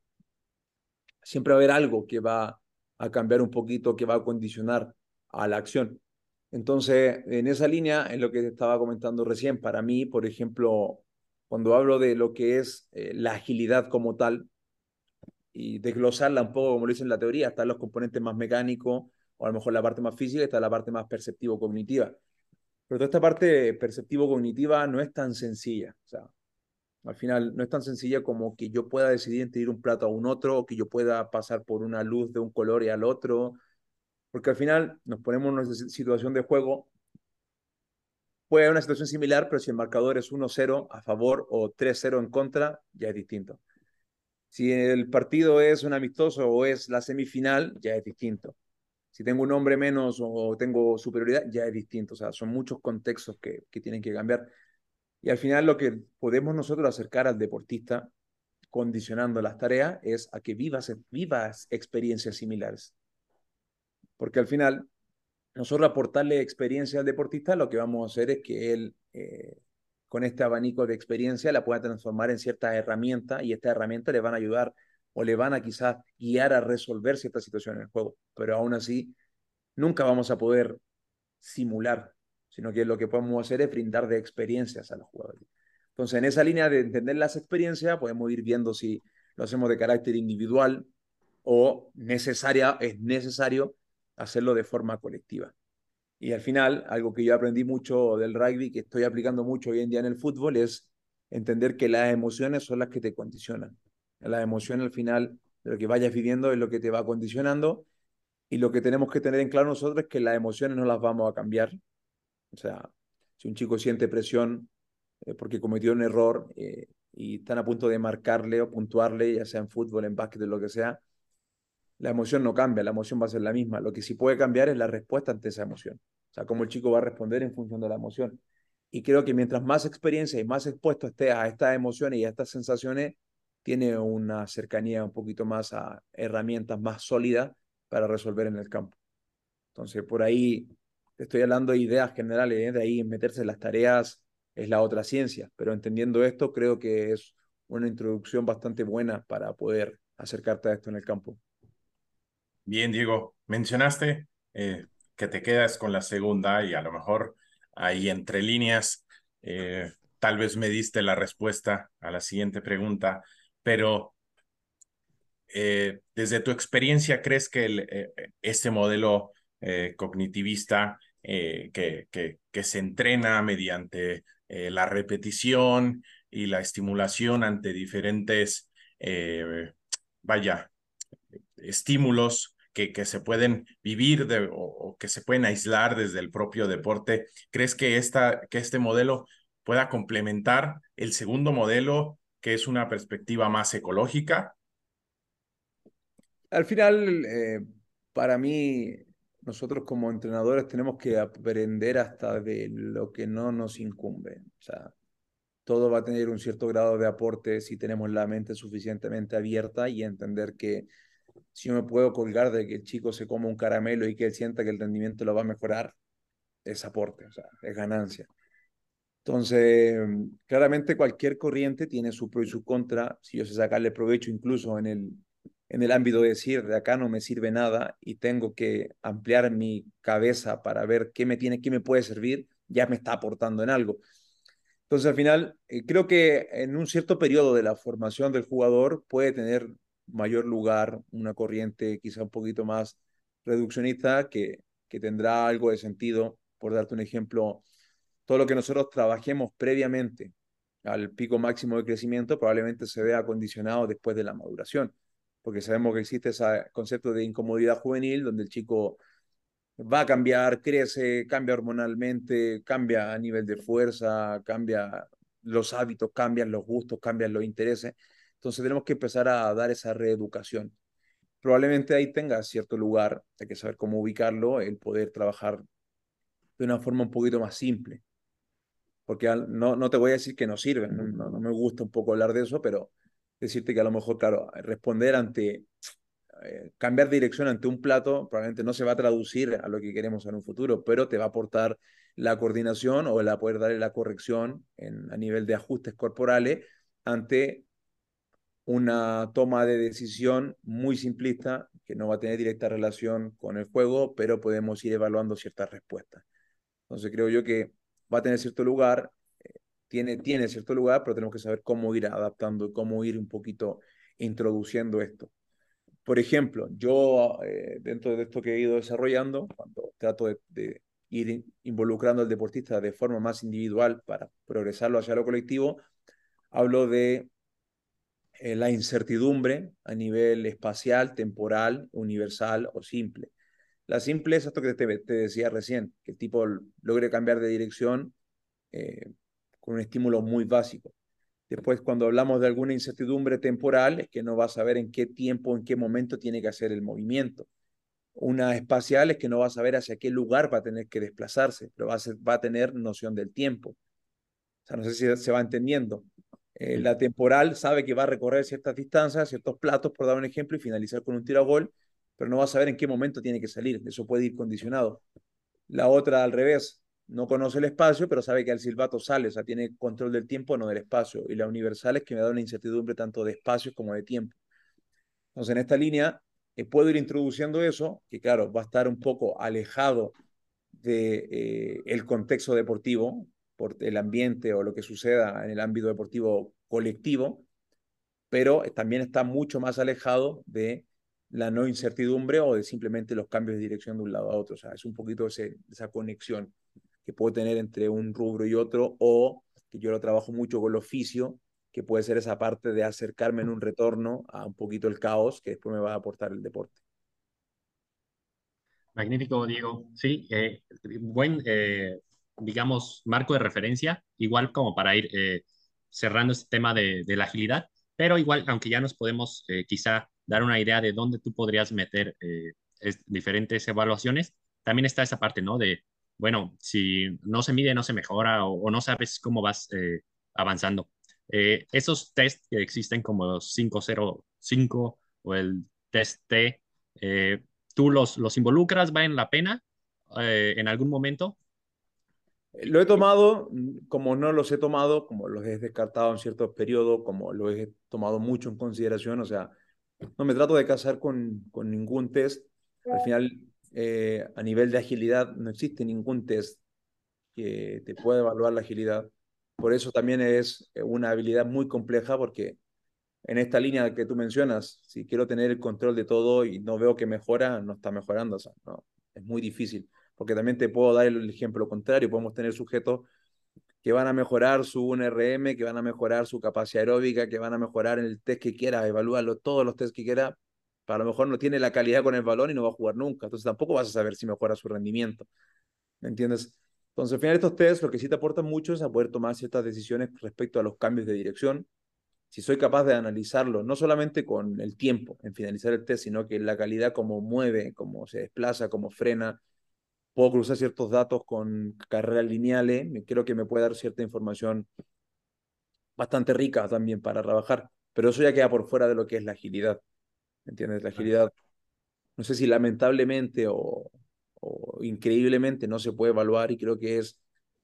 [SPEAKER 3] siempre va a haber algo que va a cambiar un poquito, que va a condicionar a la acción. Entonces, en esa línea, en lo que estaba comentando recién, para mí, por ejemplo, cuando hablo de lo que es eh, la agilidad como tal, y desglosarla un poco, como lo dice en la teoría, están los componentes más mecánicos, o a lo mejor la parte más física, está la parte más perceptivo-cognitiva. Pero toda esta parte perceptivo-cognitiva no es tan sencilla. O sea, al final no es tan sencilla como que yo pueda decidir entre ir un plato a un otro, o que yo pueda pasar por una luz de un color y al otro. Porque al final nos ponemos en una situación de juego. Puede haber una situación similar, pero si el marcador es 1-0 a favor o 3-0 en contra, ya es distinto. Si el partido es un amistoso o es la semifinal, ya es distinto. Si tengo un hombre menos o tengo superioridad, ya es distinto. O sea, son muchos contextos que, que tienen que cambiar. Y al final lo que podemos nosotros acercar al deportista condicionando las tareas es a que vivas, vivas experiencias similares. Porque al final, nosotros aportarle experiencia al deportista, lo que vamos a hacer es que él eh, con este abanico de experiencia la pueda transformar en ciertas herramientas y estas herramientas le van a ayudar o le van a quizás guiar a resolver ciertas situaciones en el juego. Pero aún así, nunca vamos a poder simular, sino que lo que podemos hacer es brindar de experiencias a los jugadores. Entonces, en esa línea de entender las experiencias, podemos ir viendo si lo hacemos de carácter individual o necesaria, es necesario hacerlo de forma colectiva. Y al final, algo que yo aprendí mucho del rugby, que estoy aplicando mucho hoy en día en el fútbol, es entender que las emociones son las que te condicionan. Las emociones al final lo que vayas viviendo es lo que te va condicionando y lo que tenemos que tener en claro nosotros es que las emociones no las vamos a cambiar. O sea, si un chico siente presión eh, porque cometió un error eh, y están a punto de marcarle o puntuarle, ya sea en fútbol, en básquet, lo que sea, la emoción no cambia, la emoción va a ser la misma. Lo que sí puede cambiar es la respuesta ante esa emoción. O sea, cómo el chico va a responder en función de la emoción. Y creo que mientras más experiencia y más expuesto esté a estas emociones y a estas sensaciones, tiene una cercanía un poquito más a herramientas más sólidas para resolver en el campo. Entonces, por ahí te estoy hablando de ideas generales, ¿eh? de ahí meterse en las tareas es la otra ciencia, pero entendiendo esto, creo que es una introducción bastante buena para poder acercarte a esto en el campo.
[SPEAKER 1] Bien, Diego, mencionaste eh, que te quedas con la segunda y a lo mejor ahí entre líneas, eh, tal vez me diste la respuesta a la siguiente pregunta, pero eh, desde tu experiencia, ¿crees que este modelo cognitivista que, que, que, se entrena mediante la repetición y la estimulación ante diferentes, vaya, estímulos, que, se pueden vivir o, que se pueden aislar desde el propio deporte. ¿Crees que, esta, que este modelo pueda complementar el segundo modelo, que es una perspectiva más ecológica?
[SPEAKER 3] Al final, eh, para mí, nosotros como entrenadores tenemos que aprender hasta de lo que no nos incumbe. O sea, todo va a tener un cierto grado de aporte si tenemos la mente suficientemente abierta y entender que si yo me puedo colgar de que el chico se coma un caramelo y que él sienta que el rendimiento lo va a mejorar, es aporte, es ganancia. Entonces, claramente cualquier corriente tiene su pro y su contra. Si yo sé sacarle provecho incluso en el, en el ámbito de decir, de acá no me sirve nada y tengo que ampliar mi cabeza para ver qué me tiene, qué me puede servir, ya me está aportando en algo. Entonces, al final, eh, creo que en un cierto periodo de la formación del jugador puede tener mayor lugar una corriente quizá un poquito más reduccionista que, que tendrá algo de sentido. Por darte un ejemplo, todo lo que nosotros trabajemos previamente al pico máximo de crecimiento probablemente se vea condicionado después de la maduración, porque sabemos que existe ese concepto de incomodidad juvenil donde el chico va a cambiar, crece, cambia hormonalmente, cambia a nivel de fuerza, cambia los hábitos, cambian los gustos, cambian los intereses. Entonces tenemos que empezar a dar esa reeducación. probablemente ahí tenga cierto lugar, hay que saber cómo ubicarlo, el poder trabajar de una forma un poquito más simple. Porque no, no te voy a decir que no sirven, no, me gusta un poco hablar de eso, pero decirte que a lo mejor, claro, responder ante, eh, cambiar dirección ante un plato probablemente no se va a traducir a lo que queremos en un futuro, pero te va a aportar la coordinación o el poder darle la corrección en, a nivel de ajustes corporales ante una toma de decisión muy simplista que no va a tener directa relación con el juego, pero podemos ir evaluando ciertas respuestas. Entonces creo yo que va a tener cierto lugar, eh, tiene, tiene cierto lugar, pero tenemos que saber cómo ir adaptando, cómo ir un poquito introduciendo esto. Por ejemplo, yo eh, dentro de esto que he ido desarrollando, cuando trato de, ir involucrando al deportista de forma más individual para progresarlo hacia lo colectivo, hablo de eh, la incertidumbre a nivel espacial, temporal, universal o simple. La simple es esto que te, decía recién, que el tipo logre cambiar de dirección eh, con un estímulo muy básico. Después, cuando hablamos de alguna incertidumbre temporal, es que no va a saber en qué tiempo, en qué momento tiene que hacer el movimiento. Una espacial es que no va a saber hacia qué lugar va a tener que desplazarse, pero va a, va a tener noción del tiempo. O sea, no sé si se va entendiendo. Eh, la temporal sabe que va a recorrer ciertas distancias, ciertos platos, por dar un ejemplo, y finalizar con un tiro a gol, pero no va a saber en qué momento tiene que salir. Eso puede ir condicionado. La otra al revés, no conoce el espacio, pero sabe que al silbato sale, o sea, tiene control del tiempo, no del espacio. Y la universal es que me da una incertidumbre tanto de espacios como de tiempo. Entonces, en esta línea, eh, puedo ir introduciendo eso, que claro, va a estar un poco alejado del de, eh, contexto deportivo, por el ambiente o lo que suceda en el ámbito deportivo colectivo, pero también está mucho más alejado de la no incertidumbre o de simplemente los cambios de dirección de un lado a otro. O sea, es un poquito ese, esa conexión que puedo tener entre un rubro y otro o que yo lo trabajo mucho con el oficio, que puede ser esa parte de acercarme en un retorno a un poquito el caos que después me va a aportar el deporte.
[SPEAKER 2] Magnífico, Diego. Sí, eh, buen, eh, digamos, marco de referencia, igual como para ir eh, cerrando este tema de, la agilidad, pero igual, aunque ya nos podemos eh, quizá dar una idea de dónde tú podrías meter eh, diferentes evaluaciones, también está esa parte, ¿no? De, bueno, si no se mide, no se mejora o, no sabes cómo vas avanzando. esos test que existen como los 505 o el test T, tú los, los involucras, ¿valen la pena en algún momento?
[SPEAKER 3] Lo he tomado, como no los he tomado, como los he descartado en ciertos periodos, como lo he tomado mucho en consideración, o sea, no me trato de casar con, con ningún test. Al final, eh, a nivel de agilidad, no existe ningún test que te pueda evaluar la agilidad. Por eso también es una habilidad muy compleja, porque en esta línea que tú mencionas, si quiero tener el control de todo y no veo que mejora, no está mejorando, o sea, no, es muy difícil porque también te puedo dar el ejemplo contrario, podemos tener sujetos que van a mejorar su 1RM, que van a mejorar su capacidad aeróbica, que van a mejorar en el test que quiera, evaluarlo, todos los test que quiera, pero a lo mejor no tiene la calidad con el balón y no va a jugar nunca, entonces tampoco vas a saber si mejora su rendimiento, ¿me entiendes? Entonces, al final estos tests lo que sí te aportan mucho es a poder tomar ciertas decisiones respecto a los cambios de dirección, si soy capaz de analizarlo, no solamente con el tiempo en finalizar el test, sino que la calidad como mueve, cómo se desplaza, cómo frena, puedo cruzar ciertos datos con carreras lineales, creo que me puede dar cierta información bastante rica también para trabajar, pero eso ya queda por fuera de lo que es la agilidad, ¿entiendes? La agilidad, no sé si lamentablemente o, increíblemente no se puede evaluar y creo que es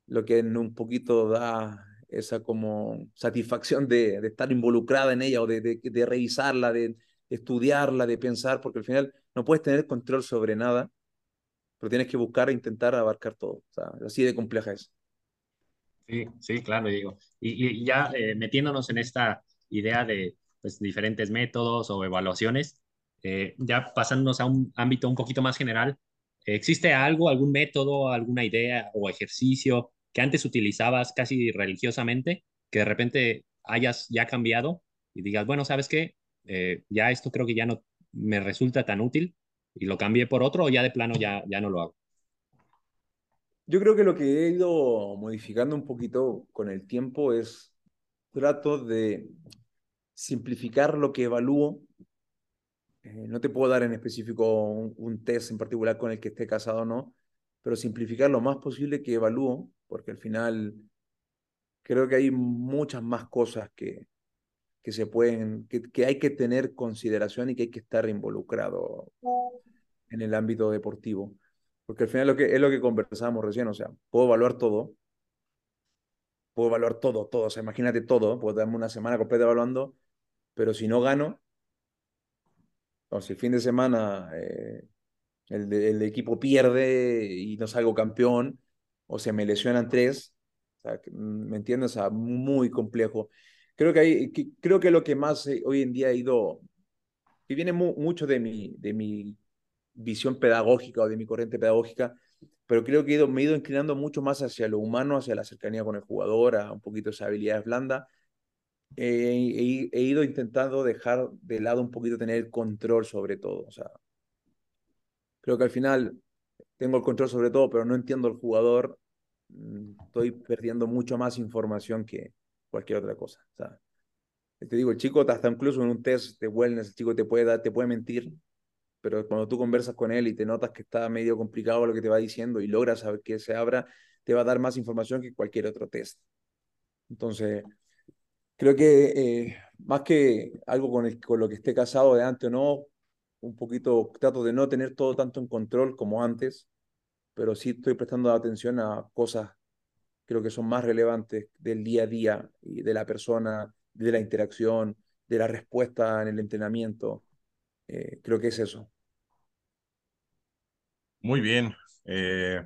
[SPEAKER 3] lo que en un poquito da esa como satisfacción de, estar involucrada en ella o de, de revisarla, de estudiarla, de pensar, porque al final no puedes tener control sobre nada pero tienes que buscar e intentar abarcar todo. O sea, así de compleja es.
[SPEAKER 2] Sí, sí, claro, digo. Y, ya eh, metiéndonos en esta idea de pues, diferentes métodos o evaluaciones, eh, ya pasándonos a un ámbito un poquito más general, ¿existe algo, algún método, alguna idea o ejercicio que antes utilizabas casi religiosamente, que de repente hayas ya cambiado y digas, bueno, ¿sabes qué? Eh, ya esto creo que ya no me resulta tan útil y lo cambié por otro o ya de plano ya, ya no lo hago?
[SPEAKER 3] Yo creo que lo que he ido modificando un poquito con el tiempo es trato de simplificar lo que evalúo Eh, no te puedo dar en específico un, un, test en particular con el que esté casado o no, pero simplificar lo más posible que evalúo, porque al final creo que hay muchas más cosas que, que se pueden, que, que hay que tener consideración y que hay que estar involucrado en el ámbito deportivo. Porque al final lo que, es lo que conversábamos recién, o sea, puedo evaluar todo, puedo evaluar todo, todo, o sea, imagínate todo, puedo darme una semana completa evaluando, pero si no gano, o si el fin de semana eh, el, el, equipo pierde y no salgo campeón, o se me lesionan tres, o sea, ¿me entiendes? O sea, muy complejo. Creo que, hay, que, creo que lo que más eh, hoy en día ha ido, que viene mu mucho de mi, de mi visión pedagógica o de mi corriente pedagógica, pero creo que he ido, me he ido inclinando mucho más hacia lo humano, hacia la cercanía con el jugador, a un poquito esa habilidad blanda. Eh, he, he, ido intentando dejar de lado un poquito tener el control sobre todo. O sea, creo que al final tengo el control sobre todo, pero no entiendo el jugador. Mm, estoy perdiendo mucho más información que cualquier otra cosa. Sea, te digo, el chico hasta incluso en un test de wellness, el chico te puede dar, te puede mentir, pero cuando tú conversas con él y te notas que está medio complicado lo que te va diciendo y logras saber que se abra, te va a dar más información que cualquier otro test. Entonces, creo que eh, más que algo con, el, con lo que esté casado de antes o no, un poquito trato de no tener todo tanto en control como antes, pero sí estoy prestando atención a cosas creo que son más relevantes del día a día y de la persona, de la interacción, de la respuesta en el entrenamiento. Eh, creo que es eso.
[SPEAKER 1] Muy bien, eh,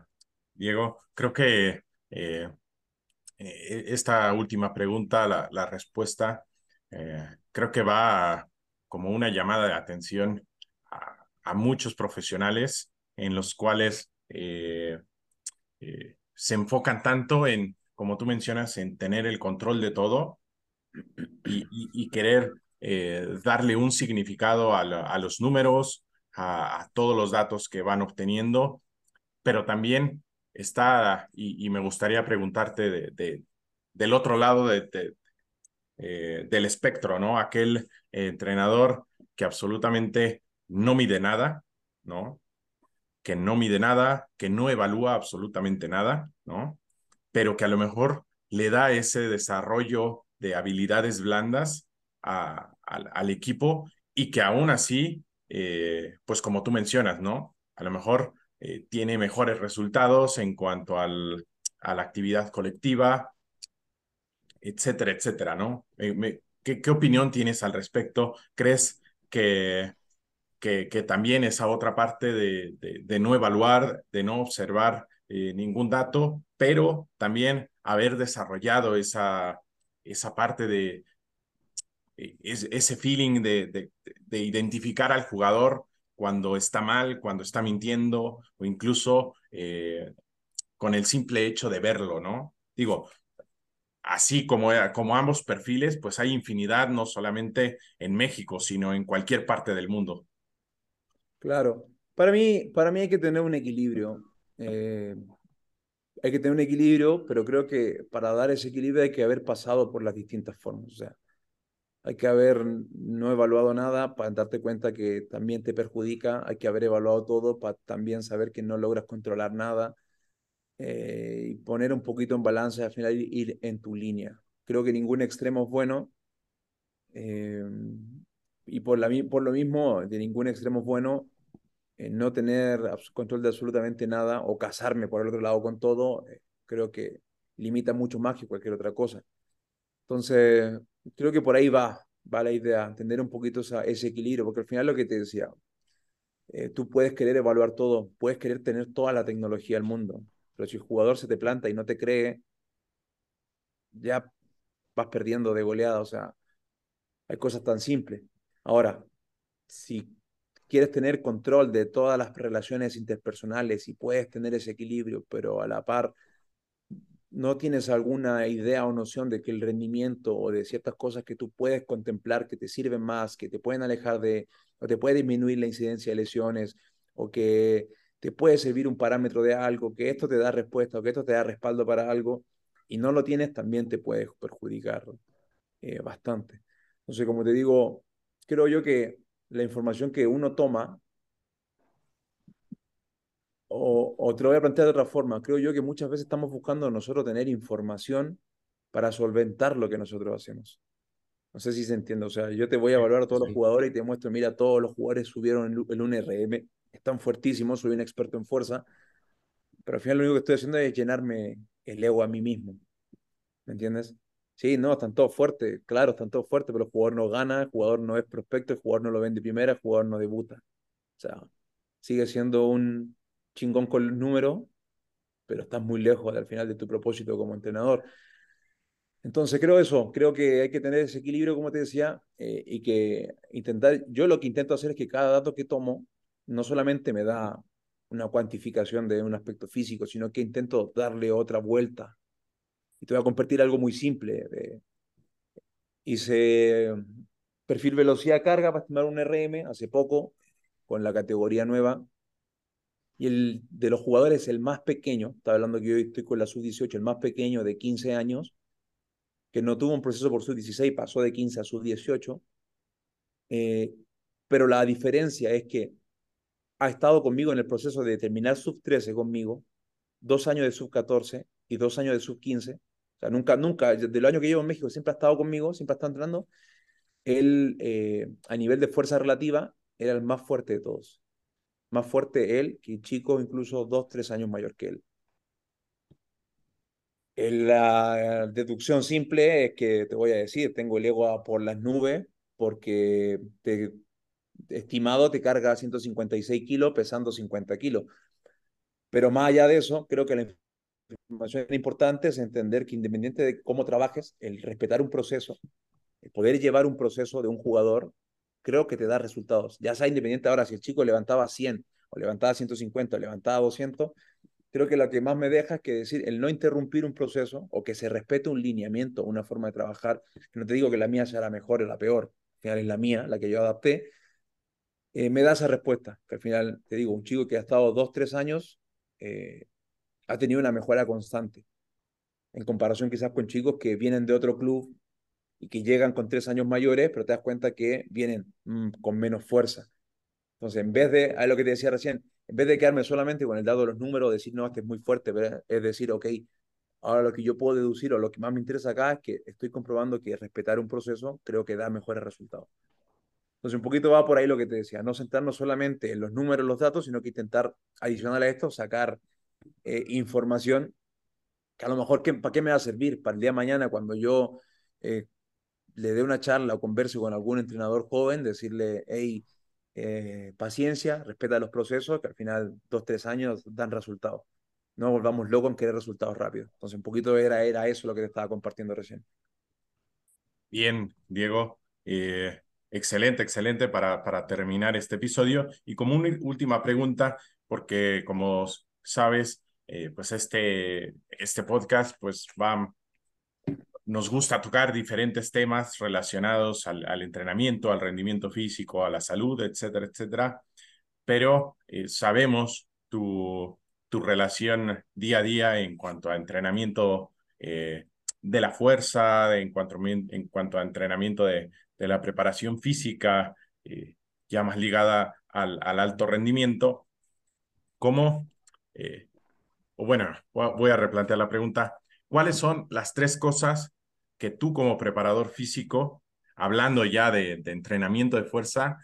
[SPEAKER 1] Diego. Creo que eh, esta última pregunta, la, la respuesta, creo que va como una llamada de atención a muchos profesionales en los cuales se enfocan tanto en, como tú mencionas, en tener el control de todo y, querer eh, darle un significado a, los números, a, todos los datos que van obteniendo, pero también está, y, me gustaría preguntarte de, del otro lado de, eh, del espectro, ¿no? Aquel eh, entrenador que absolutamente no mide nada, ¿no? Que no mide nada, que no evalúa absolutamente nada, ¿no? Pero que a lo mejor le da ese desarrollo de habilidades blandas al, equipo y que aún así, eh, pues como tú mencionas, ¿no? A lo mejor eh, tiene mejores resultados en cuanto al, a la actividad colectiva, etcétera, etcétera, ¿no? Eh, me, ¿qué, ¿qué, opinión tienes al respecto? ¿Crees que, que, también esa otra parte de, de, no evaluar, de no observar eh, ningún dato, pero también haber desarrollado esa, esa parte de, ese feeling de, de, de, identificar al jugador cuando está mal, cuando está mintiendo, o incluso eh, con el simple hecho de verlo, ¿no? Digo, así como, como ambos perfiles, pues hay infinidad, no solamente en México, sino en cualquier parte del mundo.
[SPEAKER 3] Claro, para mí, para mí hay que tener un equilibrio. Eh, hay que tener un equilibrio, pero creo que para dar ese equilibrio hay que haber pasado por las distintas formas. O sea, hay que haber no evaluado nada para darte cuenta que también te perjudica, hay que haber evaluado todo para también saber que no logras controlar nada eh, y poner un poquito en balance al final ir en tu línea. Creo que ningún extremo es bueno eh, y por, la, por lo mismo de ningún extremo es bueno eh, no tener control de absolutamente nada o casarme por el otro lado con todo, eh, creo que limita mucho más que cualquier otra cosa. Entonces, creo que por ahí va, va la idea, entender un poquito esa, ese equilibrio, porque al final lo que te decía, eh, tú puedes querer evaluar todo, puedes querer tener toda la tecnología del mundo, pero si el jugador se te planta y no te cree, ya vas perdiendo de goleada, o sea, hay cosas tan simples. Ahora, si quieres tener control de todas las relaciones interpersonales y puedes tener ese equilibrio, pero a la par no tienes alguna idea o noción de que el rendimiento o de ciertas cosas que tú puedes contemplar que te sirven más, que te pueden alejar de, o te puede disminuir la incidencia de lesiones, o que te puede servir un parámetro de algo, que esto te da respuesta o que esto te da respaldo para algo, y no lo tienes, también te puede perjudicar eh, bastante. Entonces, como te digo, creo yo que la información que uno toma, o, o te lo voy a plantear de otra forma, creo yo que muchas veces estamos buscando nosotros tener información para solventar lo que nosotros hacemos. No sé si se entiende. O sea, yo te voy a evaluar a todos los jugadores y te muestro, mira, todos los jugadores subieron el, el 1RM, están fuertísimos, soy un experto en fuerza, pero al final lo único que estoy haciendo es llenarme el ego a mí mismo. ¿Me entiendes? Sí, no, están todos fuertes, claro, están todos fuertes, pero el jugador no gana, el jugador no es prospecto, el jugador no lo vende primera, el jugador no debuta. O sea, sigue siendo un chingón con el número, pero estás muy lejos al final de tu propósito como entrenador. Entonces creo eso, creo que hay que tener ese equilibrio, como te decía, eh, y que intentar, yo lo que intento hacer es que cada dato que tomo no solamente me da una cuantificación de un aspecto físico, sino que intento darle otra vuelta. Y te voy a compartir algo muy simple. De, hice perfil velocidad carga para estimar un RM hace poco con la categoría nueva. Y el de los jugadores, el más pequeño, estaba hablando que yo estoy con la sub-18, el más pequeño de 15 años, que no tuvo un proceso por sub-16, pasó de 15 a sub-18. Eh, pero la diferencia es que ha estado conmigo en el proceso de terminar sub-13 conmigo, dos años de sub-14 y dos años de sub-15. O sea, nunca, nunca, del año que llevo en México, siempre ha estado conmigo, siempre ha estado entrenando. Él, eh, a nivel de fuerza relativa, era el más fuerte de todos. Más fuerte él que chico, incluso dos, tres años mayor que él. La deducción simple es que te voy a decir, tengo el ego por las nubes porque te, estimado te carga 156 kilos pesando 50 kilos. Pero más allá de eso, creo que la información importante es entender que independiente de cómo trabajes, el respetar un proceso, el poder llevar un proceso de un jugador, creo que te da resultados. Ya sea independiente ahora, si el chico levantaba 100 o levantaba 150 o levantaba 200, creo que lo que más me deja es que decir el no interrumpir un proceso o que se respete un lineamiento, una forma de trabajar. No te digo que la mía sea la mejor o la peor, al final es la mía, la que yo adapté. Eh, me da esa respuesta, que al final, te digo, un chico que ha estado dos, tres años eh, ha tenido una mejora constante, en comparación quizás con chicos que vienen de otro club y que llegan con tres años mayores, pero te das cuenta que vienen mm, con menos fuerza. Entonces, en vez de, a lo que te decía recién, en vez de quedarme solamente con el dado de los números, decir, no, este es muy fuerte, es decir, ok, ahora lo que yo puedo deducir o lo que más me interesa acá es que estoy comprobando que respetar un proceso creo que da mejores resultados. Entonces, un poquito va por ahí lo que te decía, no centrarnos solamente en los números, los datos, sino que intentar, adicional a esto, sacar eh, información que a lo mejor, ¿para qué me va a servir? Para el día de mañana, cuando yo eh, le dé una charla o converse con algún entrenador joven, decirle, hey, eh, paciencia, respeta los procesos, que al final dos, tres años dan resultados. No volvamos locos en querer resultados rápidos. Entonces, un poquito era, era eso lo que te estaba compartiendo recién.
[SPEAKER 1] Bien, Diego. Eh, excelente, excelente para, para terminar este episodio. Y como una última pregunta, porque como sabes, eh, pues este, este podcast pues va nos gusta tocar diferentes temas relacionados al, entrenamiento, al rendimiento físico, a la salud, etcétera, etcétera. Pero eh, sabemos tu, tu relación día a día en cuanto a entrenamiento eh, de la fuerza, en, cuanto, en cuanto a entrenamiento de, de la preparación física, ya más ligada al, al, alto rendimiento. ¿Cómo? O bueno, voy a replantear la pregunta. ¿Cuáles son las tres cosas que tú como preparador físico, hablando ya de, entrenamiento de fuerza,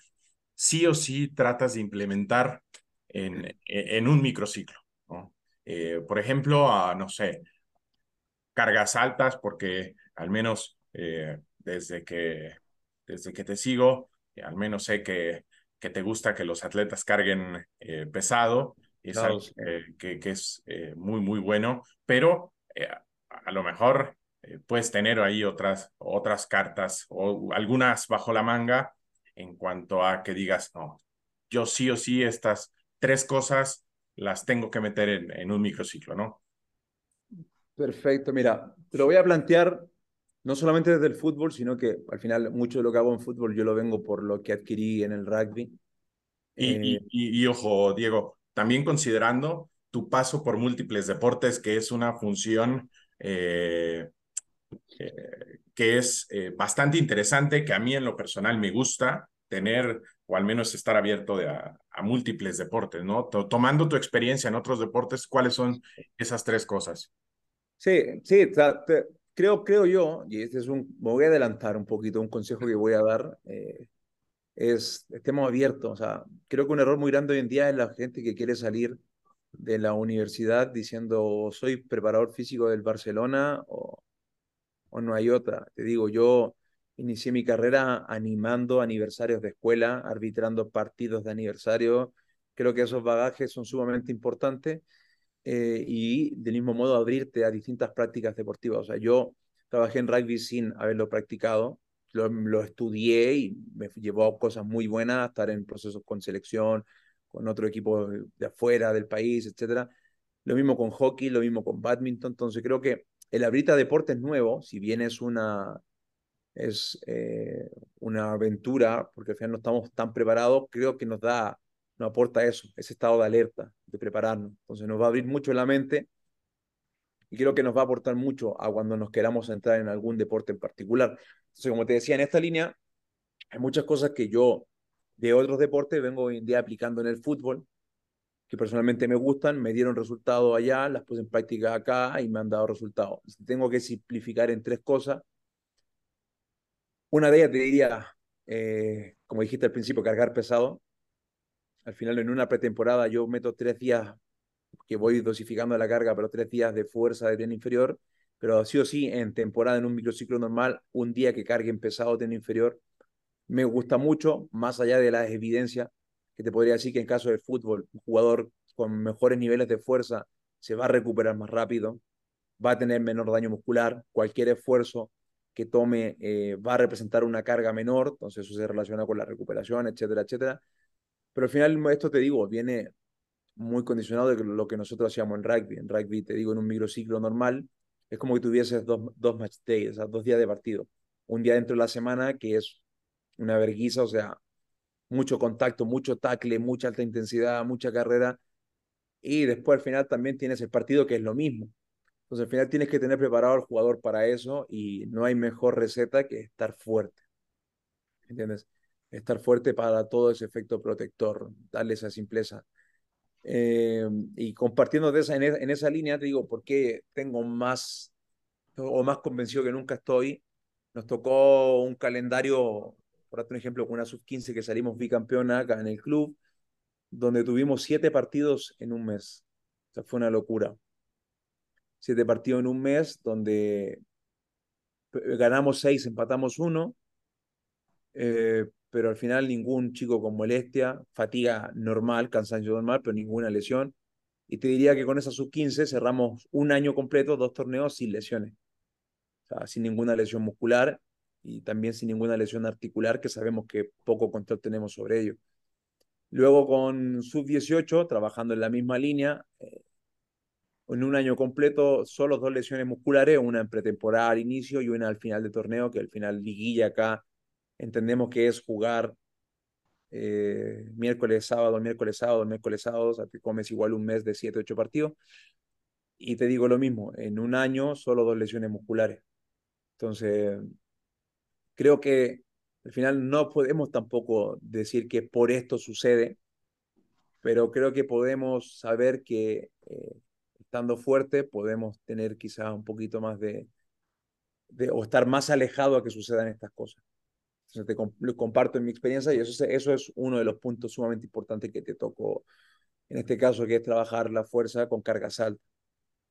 [SPEAKER 1] sí o sí tratas de implementar en, un microciclo? Eh, por ejemplo, no sé, cargas altas, porque al menos eh, desde, que, desde que te sigo, al menos sé que, que te gusta que los atletas carguen eh, pesado, es algo que, que, es muy, muy bueno, pero a lo mejor eh, puedes tener ahí otras, otras cartas o algunas bajo la manga en cuanto a que digas, no, yo sí o sí estas tres cosas las tengo que meter en, en un microciclo, ¿no?
[SPEAKER 3] Perfecto, mira, te lo voy a plantear no solamente desde el fútbol, sino que al final mucho de lo que hago en fútbol yo lo vengo por lo que adquirí en el rugby.
[SPEAKER 1] Y, eh, y, y, ojo, Diego, también considerando tu paso por múltiples deportes, que es una función eh, que es eh, bastante interesante, que a mí en lo personal me gusta tener o al menos estar abierto a, múltiples deportes, ¿no? Tomando tu experiencia en otros deportes, ¿cuáles son esas tres cosas?
[SPEAKER 3] Sí, sí, creo, creo yo, y este es un, me voy a adelantar un poquito, un consejo que voy a dar, eh, es estemos abiertos, o sea, creo que un error muy grande hoy en día es la gente que quiere salir de la universidad diciendo soy preparador físico del Barcelona o, no hay otra. Te digo, yo Inicié mi carrera animando aniversarios de escuela, arbitrando partidos de aniversario. Creo que esos bagajes son sumamente importantes eh, y del mismo modo abrirte a distintas prácticas deportivas. O sea, yo trabajé en rugby sin haberlo practicado, lo, lo estudié y me llevó a cosas muy buenas, estar en procesos con selección, con otro equipo de afuera del país, etcétera. Lo mismo con hockey, lo mismo con badminton. Entonces creo que el abrirte a deportes nuevos, si bien es una es eh, una aventura, porque al final no estamos tan preparados, creo que nos da, nos aporta eso, ese estado de alerta, de prepararnos. Entonces nos va a abrir mucho la mente y creo que nos va a aportar mucho a cuando nos queramos entrar en algún deporte en particular. Entonces, como te decía, en esta línea hay muchas cosas que yo de otros deportes vengo hoy en día aplicando en el fútbol, que personalmente me gustan, me dieron resultados allá, las puse en práctica acá y me han dado resultados. tengo que simplificar en tres cosas, una de ellas te diría, eh, como dijiste al principio, cargar pesado. Al final, en una pretemporada, yo meto tres días que voy dosificando la carga, pero tres días de fuerza de tren inferior. Pero sí o sí, en temporada, en un microciclo normal, un día que carguen pesado tren inferior, me gusta mucho, más allá de las evidencias, que te podría decir que en caso de fútbol, un jugador con mejores niveles de fuerza se va a recuperar más rápido, va a tener menor daño muscular, cualquier esfuerzo que tome eh, va a representar una carga menor, entonces eso se relaciona con la recuperación, etcétera, etcétera. Pero al final esto te digo, viene muy condicionado de lo que nosotros hacíamos en rugby. En rugby, te digo, en un microciclo normal, es como que tuvieses dos, dos match days, o sea, dos días de partido. Un día dentro de la semana que es una verguiza, o sea, mucho contacto, mucho tackle, mucha alta intensidad, mucha carrera. Y después al final también tienes el partido que es lo mismo. Entonces al final tienes que tener preparado al jugador para eso y no hay mejor receta que estar fuerte. ¿Entiendes? Estar fuerte para todo ese efecto protector, darle esa simpleza. Eh, y compartiendo de esa, en, en, esa línea, te digo, ¿por qué tengo más o más convencido que nunca estoy? Nos tocó un calendario, por ejemplo, con una sub-15 que salimos bicampeona acá en el club, donde tuvimos siete partidos en un mes. O sea, fue una locura siete partidos en un mes, donde ganamos seis, empatamos uno, eh, pero al final ningún chico con molestia, fatiga normal, cansancio normal, pero ninguna lesión. Y te diría que con esa sub-15 cerramos un año completo, dos torneos sin lesiones. Sin ninguna lesión muscular y también sin ninguna lesión articular, que sabemos que poco control tenemos sobre ello. Luego con sub-18, trabajando en la misma línea, eh, en un año completo solo dos lesiones musculares, una en pretemporada al inicio y una al final de torneo, que al final liguilla acá entendemos que es jugar eh, miércoles, sábado, miércoles, sábado, miércoles, sábado, o sea, comes igual un mes de 7, 8 partidos. Y te digo lo mismo, en un año solo dos lesiones musculares. Entonces, creo que al final no podemos tampoco decir que por esto sucede, pero creo que podemos saber que eh, estando fuerte podemos tener quizá un poquito más de, de o estar más alejado a que sucedan estas cosas. Te comparto en mi experiencia y eso, eso es uno de los puntos sumamente importantes que te tocó en este caso, que es trabajar la fuerza con cargas altas.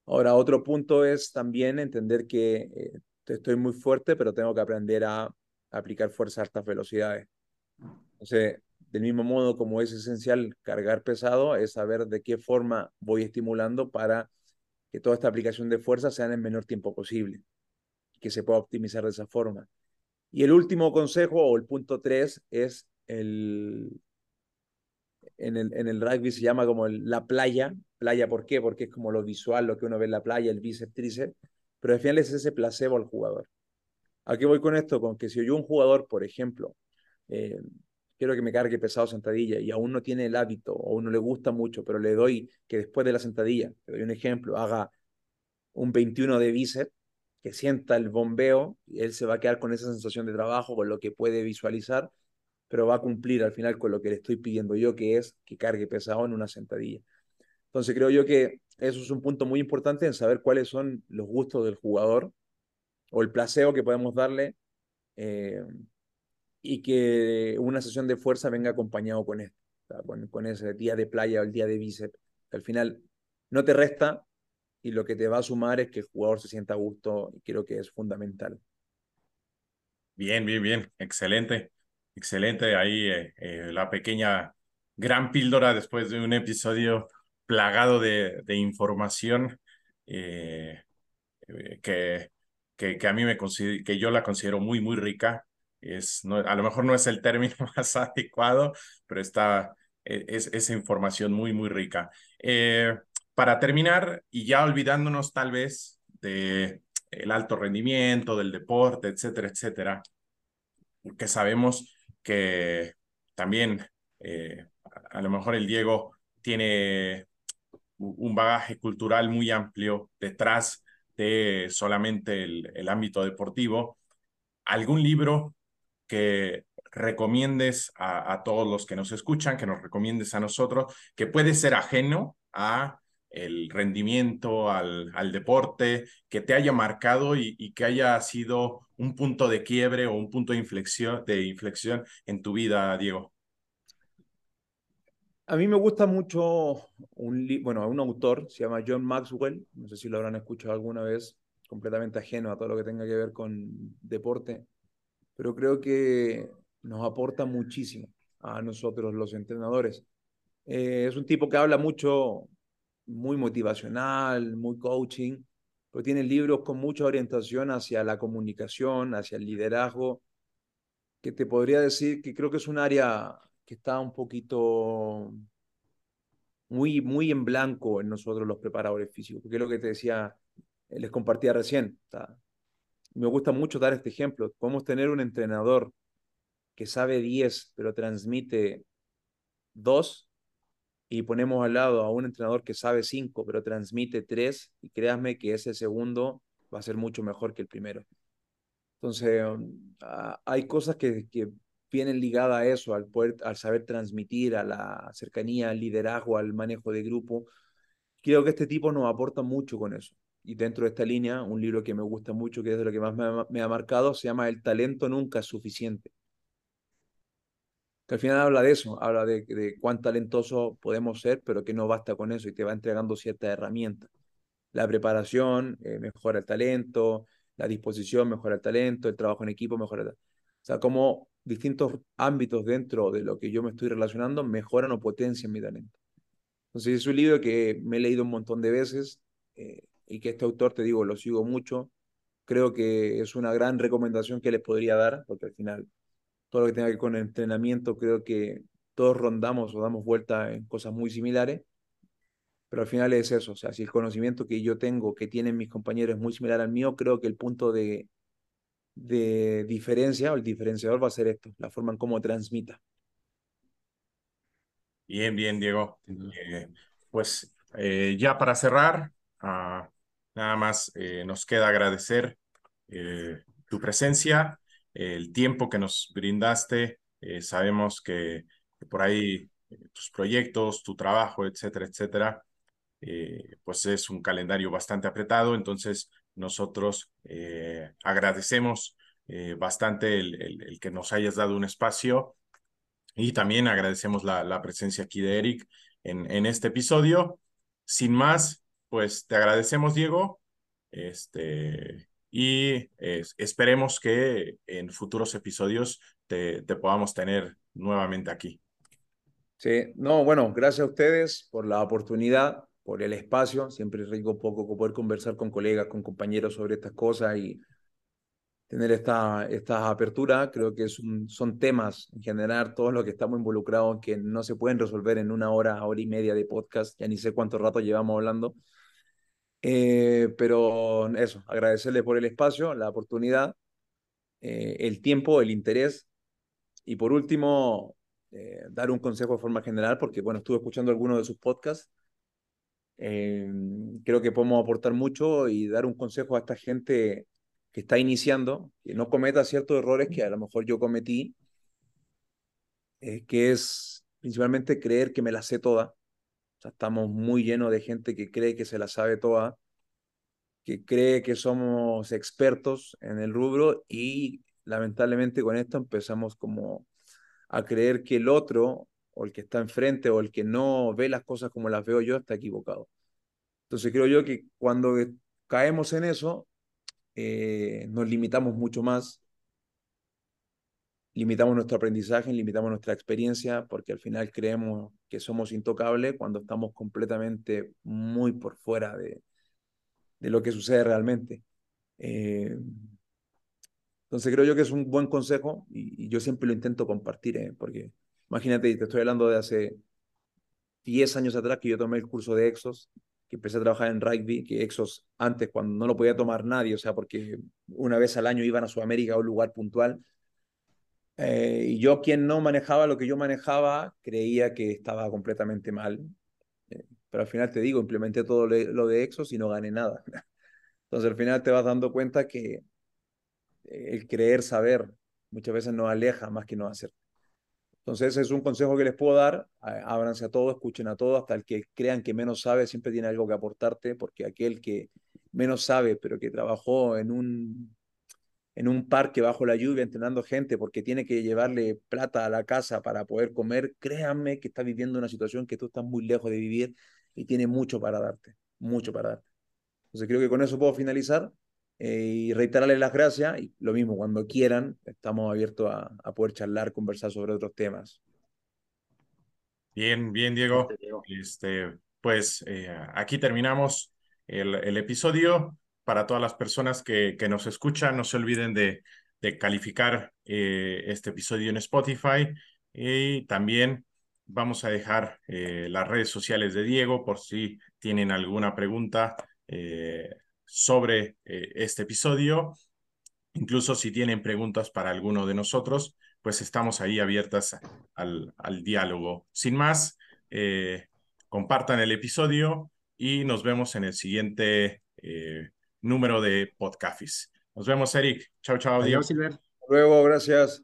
[SPEAKER 3] Ahora, otro punto es también entender que eh, estoy muy fuerte, pero tengo que aprender a, aplicar fuerza a altas velocidades. Entonces, del mismo modo como es esencial cargar pesado, es saber de qué forma voy estimulando para que toda esta aplicación de fuerza sea en el menor tiempo posible, que se pueda optimizar de esa forma. Y el último consejo, o el punto tres, es el, en el, en el rugby se llama como la playa. Playa, ¿por qué? Porque es como lo visual, lo que uno ve en la playa, el bíceps, tríceps, pero al final es ese placebo al jugador. ¿A qué voy con esto? Con que si yo un jugador, por ejemplo, eh, quiero que me cargue pesado sentadilla y aún no tiene el hábito o aún no le gusta mucho, pero le doy que después de la sentadilla, te doy un ejemplo, haga un 21 de bíceps, que sienta el bombeo y él se va a quedar con esa sensación de trabajo, con lo que puede visualizar. pero va a cumplir al final con lo que le estoy pidiendo yo, que es que cargue pesado en una sentadilla. Entonces creo yo que eso es un punto muy importante en saber cuáles son los gustos del jugador o el placeo que podemos darle eh, y que una sesión de fuerza venga acompañado con esto, con, con, ese día de playa o el día de bíceps, al final no te resta y lo que te va a sumar es que el jugador se sienta a gusto y creo que es fundamental.
[SPEAKER 1] Bien, bien, bien, excelente, excelente. Ahí eh, eh, la pequeña gran píldora después de un episodio plagado de, información eh, que, que, que, a mí me que yo la considero muy, muy rica. Es, no, a lo mejor no es el término más adecuado, pero está, e, es, esa información muy, muy rica. Para terminar, y ya olvidándonos tal vez de el alto rendimiento, del deporte, etcétera, etcétera, porque sabemos que también eh, a lo mejor el Diego tiene un bagaje cultural muy amplio detrás de solamente el, ámbito deportivo. ¿Algún libro que recomiendes a, todos los que nos escuchan, que nos recomiendes a nosotros, que puede ser ajeno a el rendimiento, al, al deporte, que te haya marcado y, que haya sido un punto de quiebre o un punto de inflexión, de inflexión en tu vida, Diego?
[SPEAKER 3] A mí me gusta mucho un, bueno, un autor, se llama John Maxwell, no sé si lo habrán escuchado alguna vez, completamente ajeno a todo lo que tenga que ver con deporte, pero creo que nos aporta muchísimo a nosotros los entrenadores. Eh, es un tipo que habla mucho muy motivacional, muy coaching, pero tiene libros con mucha orientación hacia la comunicación, hacia el liderazgo, que te podría decir que creo que es un área que está un poquito muy, muy en blanco en nosotros los preparadores físicos, porque es lo que te decía, eh, les compartía recién. Me gusta mucho dar este ejemplo. Podemos tener un entrenador que sabe 10, pero transmite 2, y ponemos al lado a un entrenador que sabe cinco, pero transmite tres, y créanme que ese segundo va a ser mucho mejor que el primero. Entonces, um, hay cosas que, que vienen ligadas a eso, al, poder, al saber transmitir, a la cercanía, al liderazgo, al manejo de grupo. Creo que este tipo nos aporta mucho con eso. Y dentro de esta línea, un libro que me gusta mucho, que es de lo que más me ha, me ha marcado, se llama El talento nunca es suficiente que al final habla de eso, habla de, de cuán talentoso podemos ser, pero que no basta con eso y te va entregando ciertas herramientas. La preparación eh, mejora el talento, la disposición mejora el talento, el trabajo en equipo mejora el talento. O sea, como distintos ámbitos dentro de lo que yo me estoy relacionando mejoran o potencian mi talento. Entonces es un libro que me he leído un montón de veces eh, y que este autor, te digo, lo sigo mucho. Creo que es una gran recomendación que les podría dar, porque al final todo lo que tenga que ver con el entrenamiento, creo que todos rondamos o damos vuelta en cosas muy similares, pero al final es eso, o sea, si el conocimiento que yo tengo, que tienen mis compañeros es muy similar al mío, creo que el punto de, de diferencia o el diferenciador va a ser esto, la forma en cómo transmita.
[SPEAKER 1] Bien, bien, Diego. Eh, pues eh, ya para cerrar, uh, nada más eh, nos queda agradecer eh, tu presencia, el tiempo que nos brindaste. Eh, sabemos que, por ahí eh, tus proyectos, tu trabajo, etcétera, etcétera, eh, pues es un calendario bastante apretado. Entonces, nosotros agradecemos bastante el, el, el, que nos hayas dado un espacio y también agradecemos la, la presencia aquí de Eric en, en este episodio. Sin más, pues te agradecemos, Diego. Este, y esperemos que en futuros episodios te, te, podamos tener nuevamente aquí.
[SPEAKER 3] Sí, no, bueno, gracias a ustedes por la oportunidad, por el espacio. Siempre es rico poco poder conversar con colegas, con compañeros sobre estas cosas y tener esta, esta apertura. Creo que es son temas en general, todos los que estamos involucrados, que no se pueden resolver en una hora, hora y media de podcast. Ya ni sé cuánto rato llevamos hablando eh, pero eso, agradecerle por el espacio, la oportunidad, eh, el tiempo, el interés. Y por último, eh, dar un consejo de forma general, porque bueno, estuve escuchando algunos de sus podcasts. Eh, creo que podemos aportar mucho y dar un consejo a esta gente que está iniciando, que no cometa ciertos errores que a lo mejor yo cometí que es principalmente creer que me la sé toda. Estamos muy llenos de gente que cree que se la sabe toda, que cree que somos expertos en el rubro y lamentablemente con esto empezamos como a creer que el otro o el que está enfrente o el que no ve las cosas como las veo yo está equivocado. Entonces creo yo que cuando caemos en eso, eh, nos limitamos mucho más, limitamos nuestro aprendizaje, limitamos nuestra experiencia, porque al final creemos que somos intocables cuando estamos completamente muy por fuera de, de lo que sucede realmente. Eh, entonces creo yo que es un buen consejo y, yo siempre lo intento compartir, ¿eh? porque imagínate, te estoy hablando de hace 10 años atrás que yo tomé el curso de Exos, que empecé a trabajar en rugby, que Exos antes cuando no lo podía tomar nadie, o sea, porque una vez al año iban a Sudamérica a un lugar puntual. Eh, y yo quien no manejaba lo que yo manejaba, creía que estaba completamente mal. Eh, pero al final te digo, implementé todo lo de Exos y no gané nada. Entonces al final te vas dando cuenta que el creer saber muchas veces nos aleja más que no hacer. Entonces ese es un consejo que les puedo dar. Ábranse a todo, escuchen a todo, hasta el que crean que menos sabe siempre tiene algo que aportarte, porque aquel que menos sabe, pero que trabajó en un, en un parque bajo la lluvia entrenando gente porque tiene que llevarle plata a la casa para poder comer, créanme que está viviendo una situación que tú estás muy lejos de vivir y tiene mucho para darte, mucho para darte. Entonces creo que con eso puedo finalizar. Eh, y reiterarles las gracias y lo mismo, cuando quieran, estamos abiertos a, a poder charlar, conversar sobre otros temas.
[SPEAKER 1] Bien, bien, Diego. Este, pues eh, aquí terminamos el, el, episodio. Para todas las personas que, nos escuchan, no se olviden de, calificar eh, este episodio en Spotify y también vamos a dejar las redes sociales de Diego por si tienen alguna pregunta sobre eh, este episodio. Incluso si tienen preguntas para alguno de nosotros, pues estamos ahí abiertas al, diálogo. Sin más, eh, compartan el episodio y nos vemos en el siguiente eh, número de Podcafis. Nos vemos, Eric. Chao, chao.
[SPEAKER 2] Adiós, Silver.
[SPEAKER 3] Luego, gracias.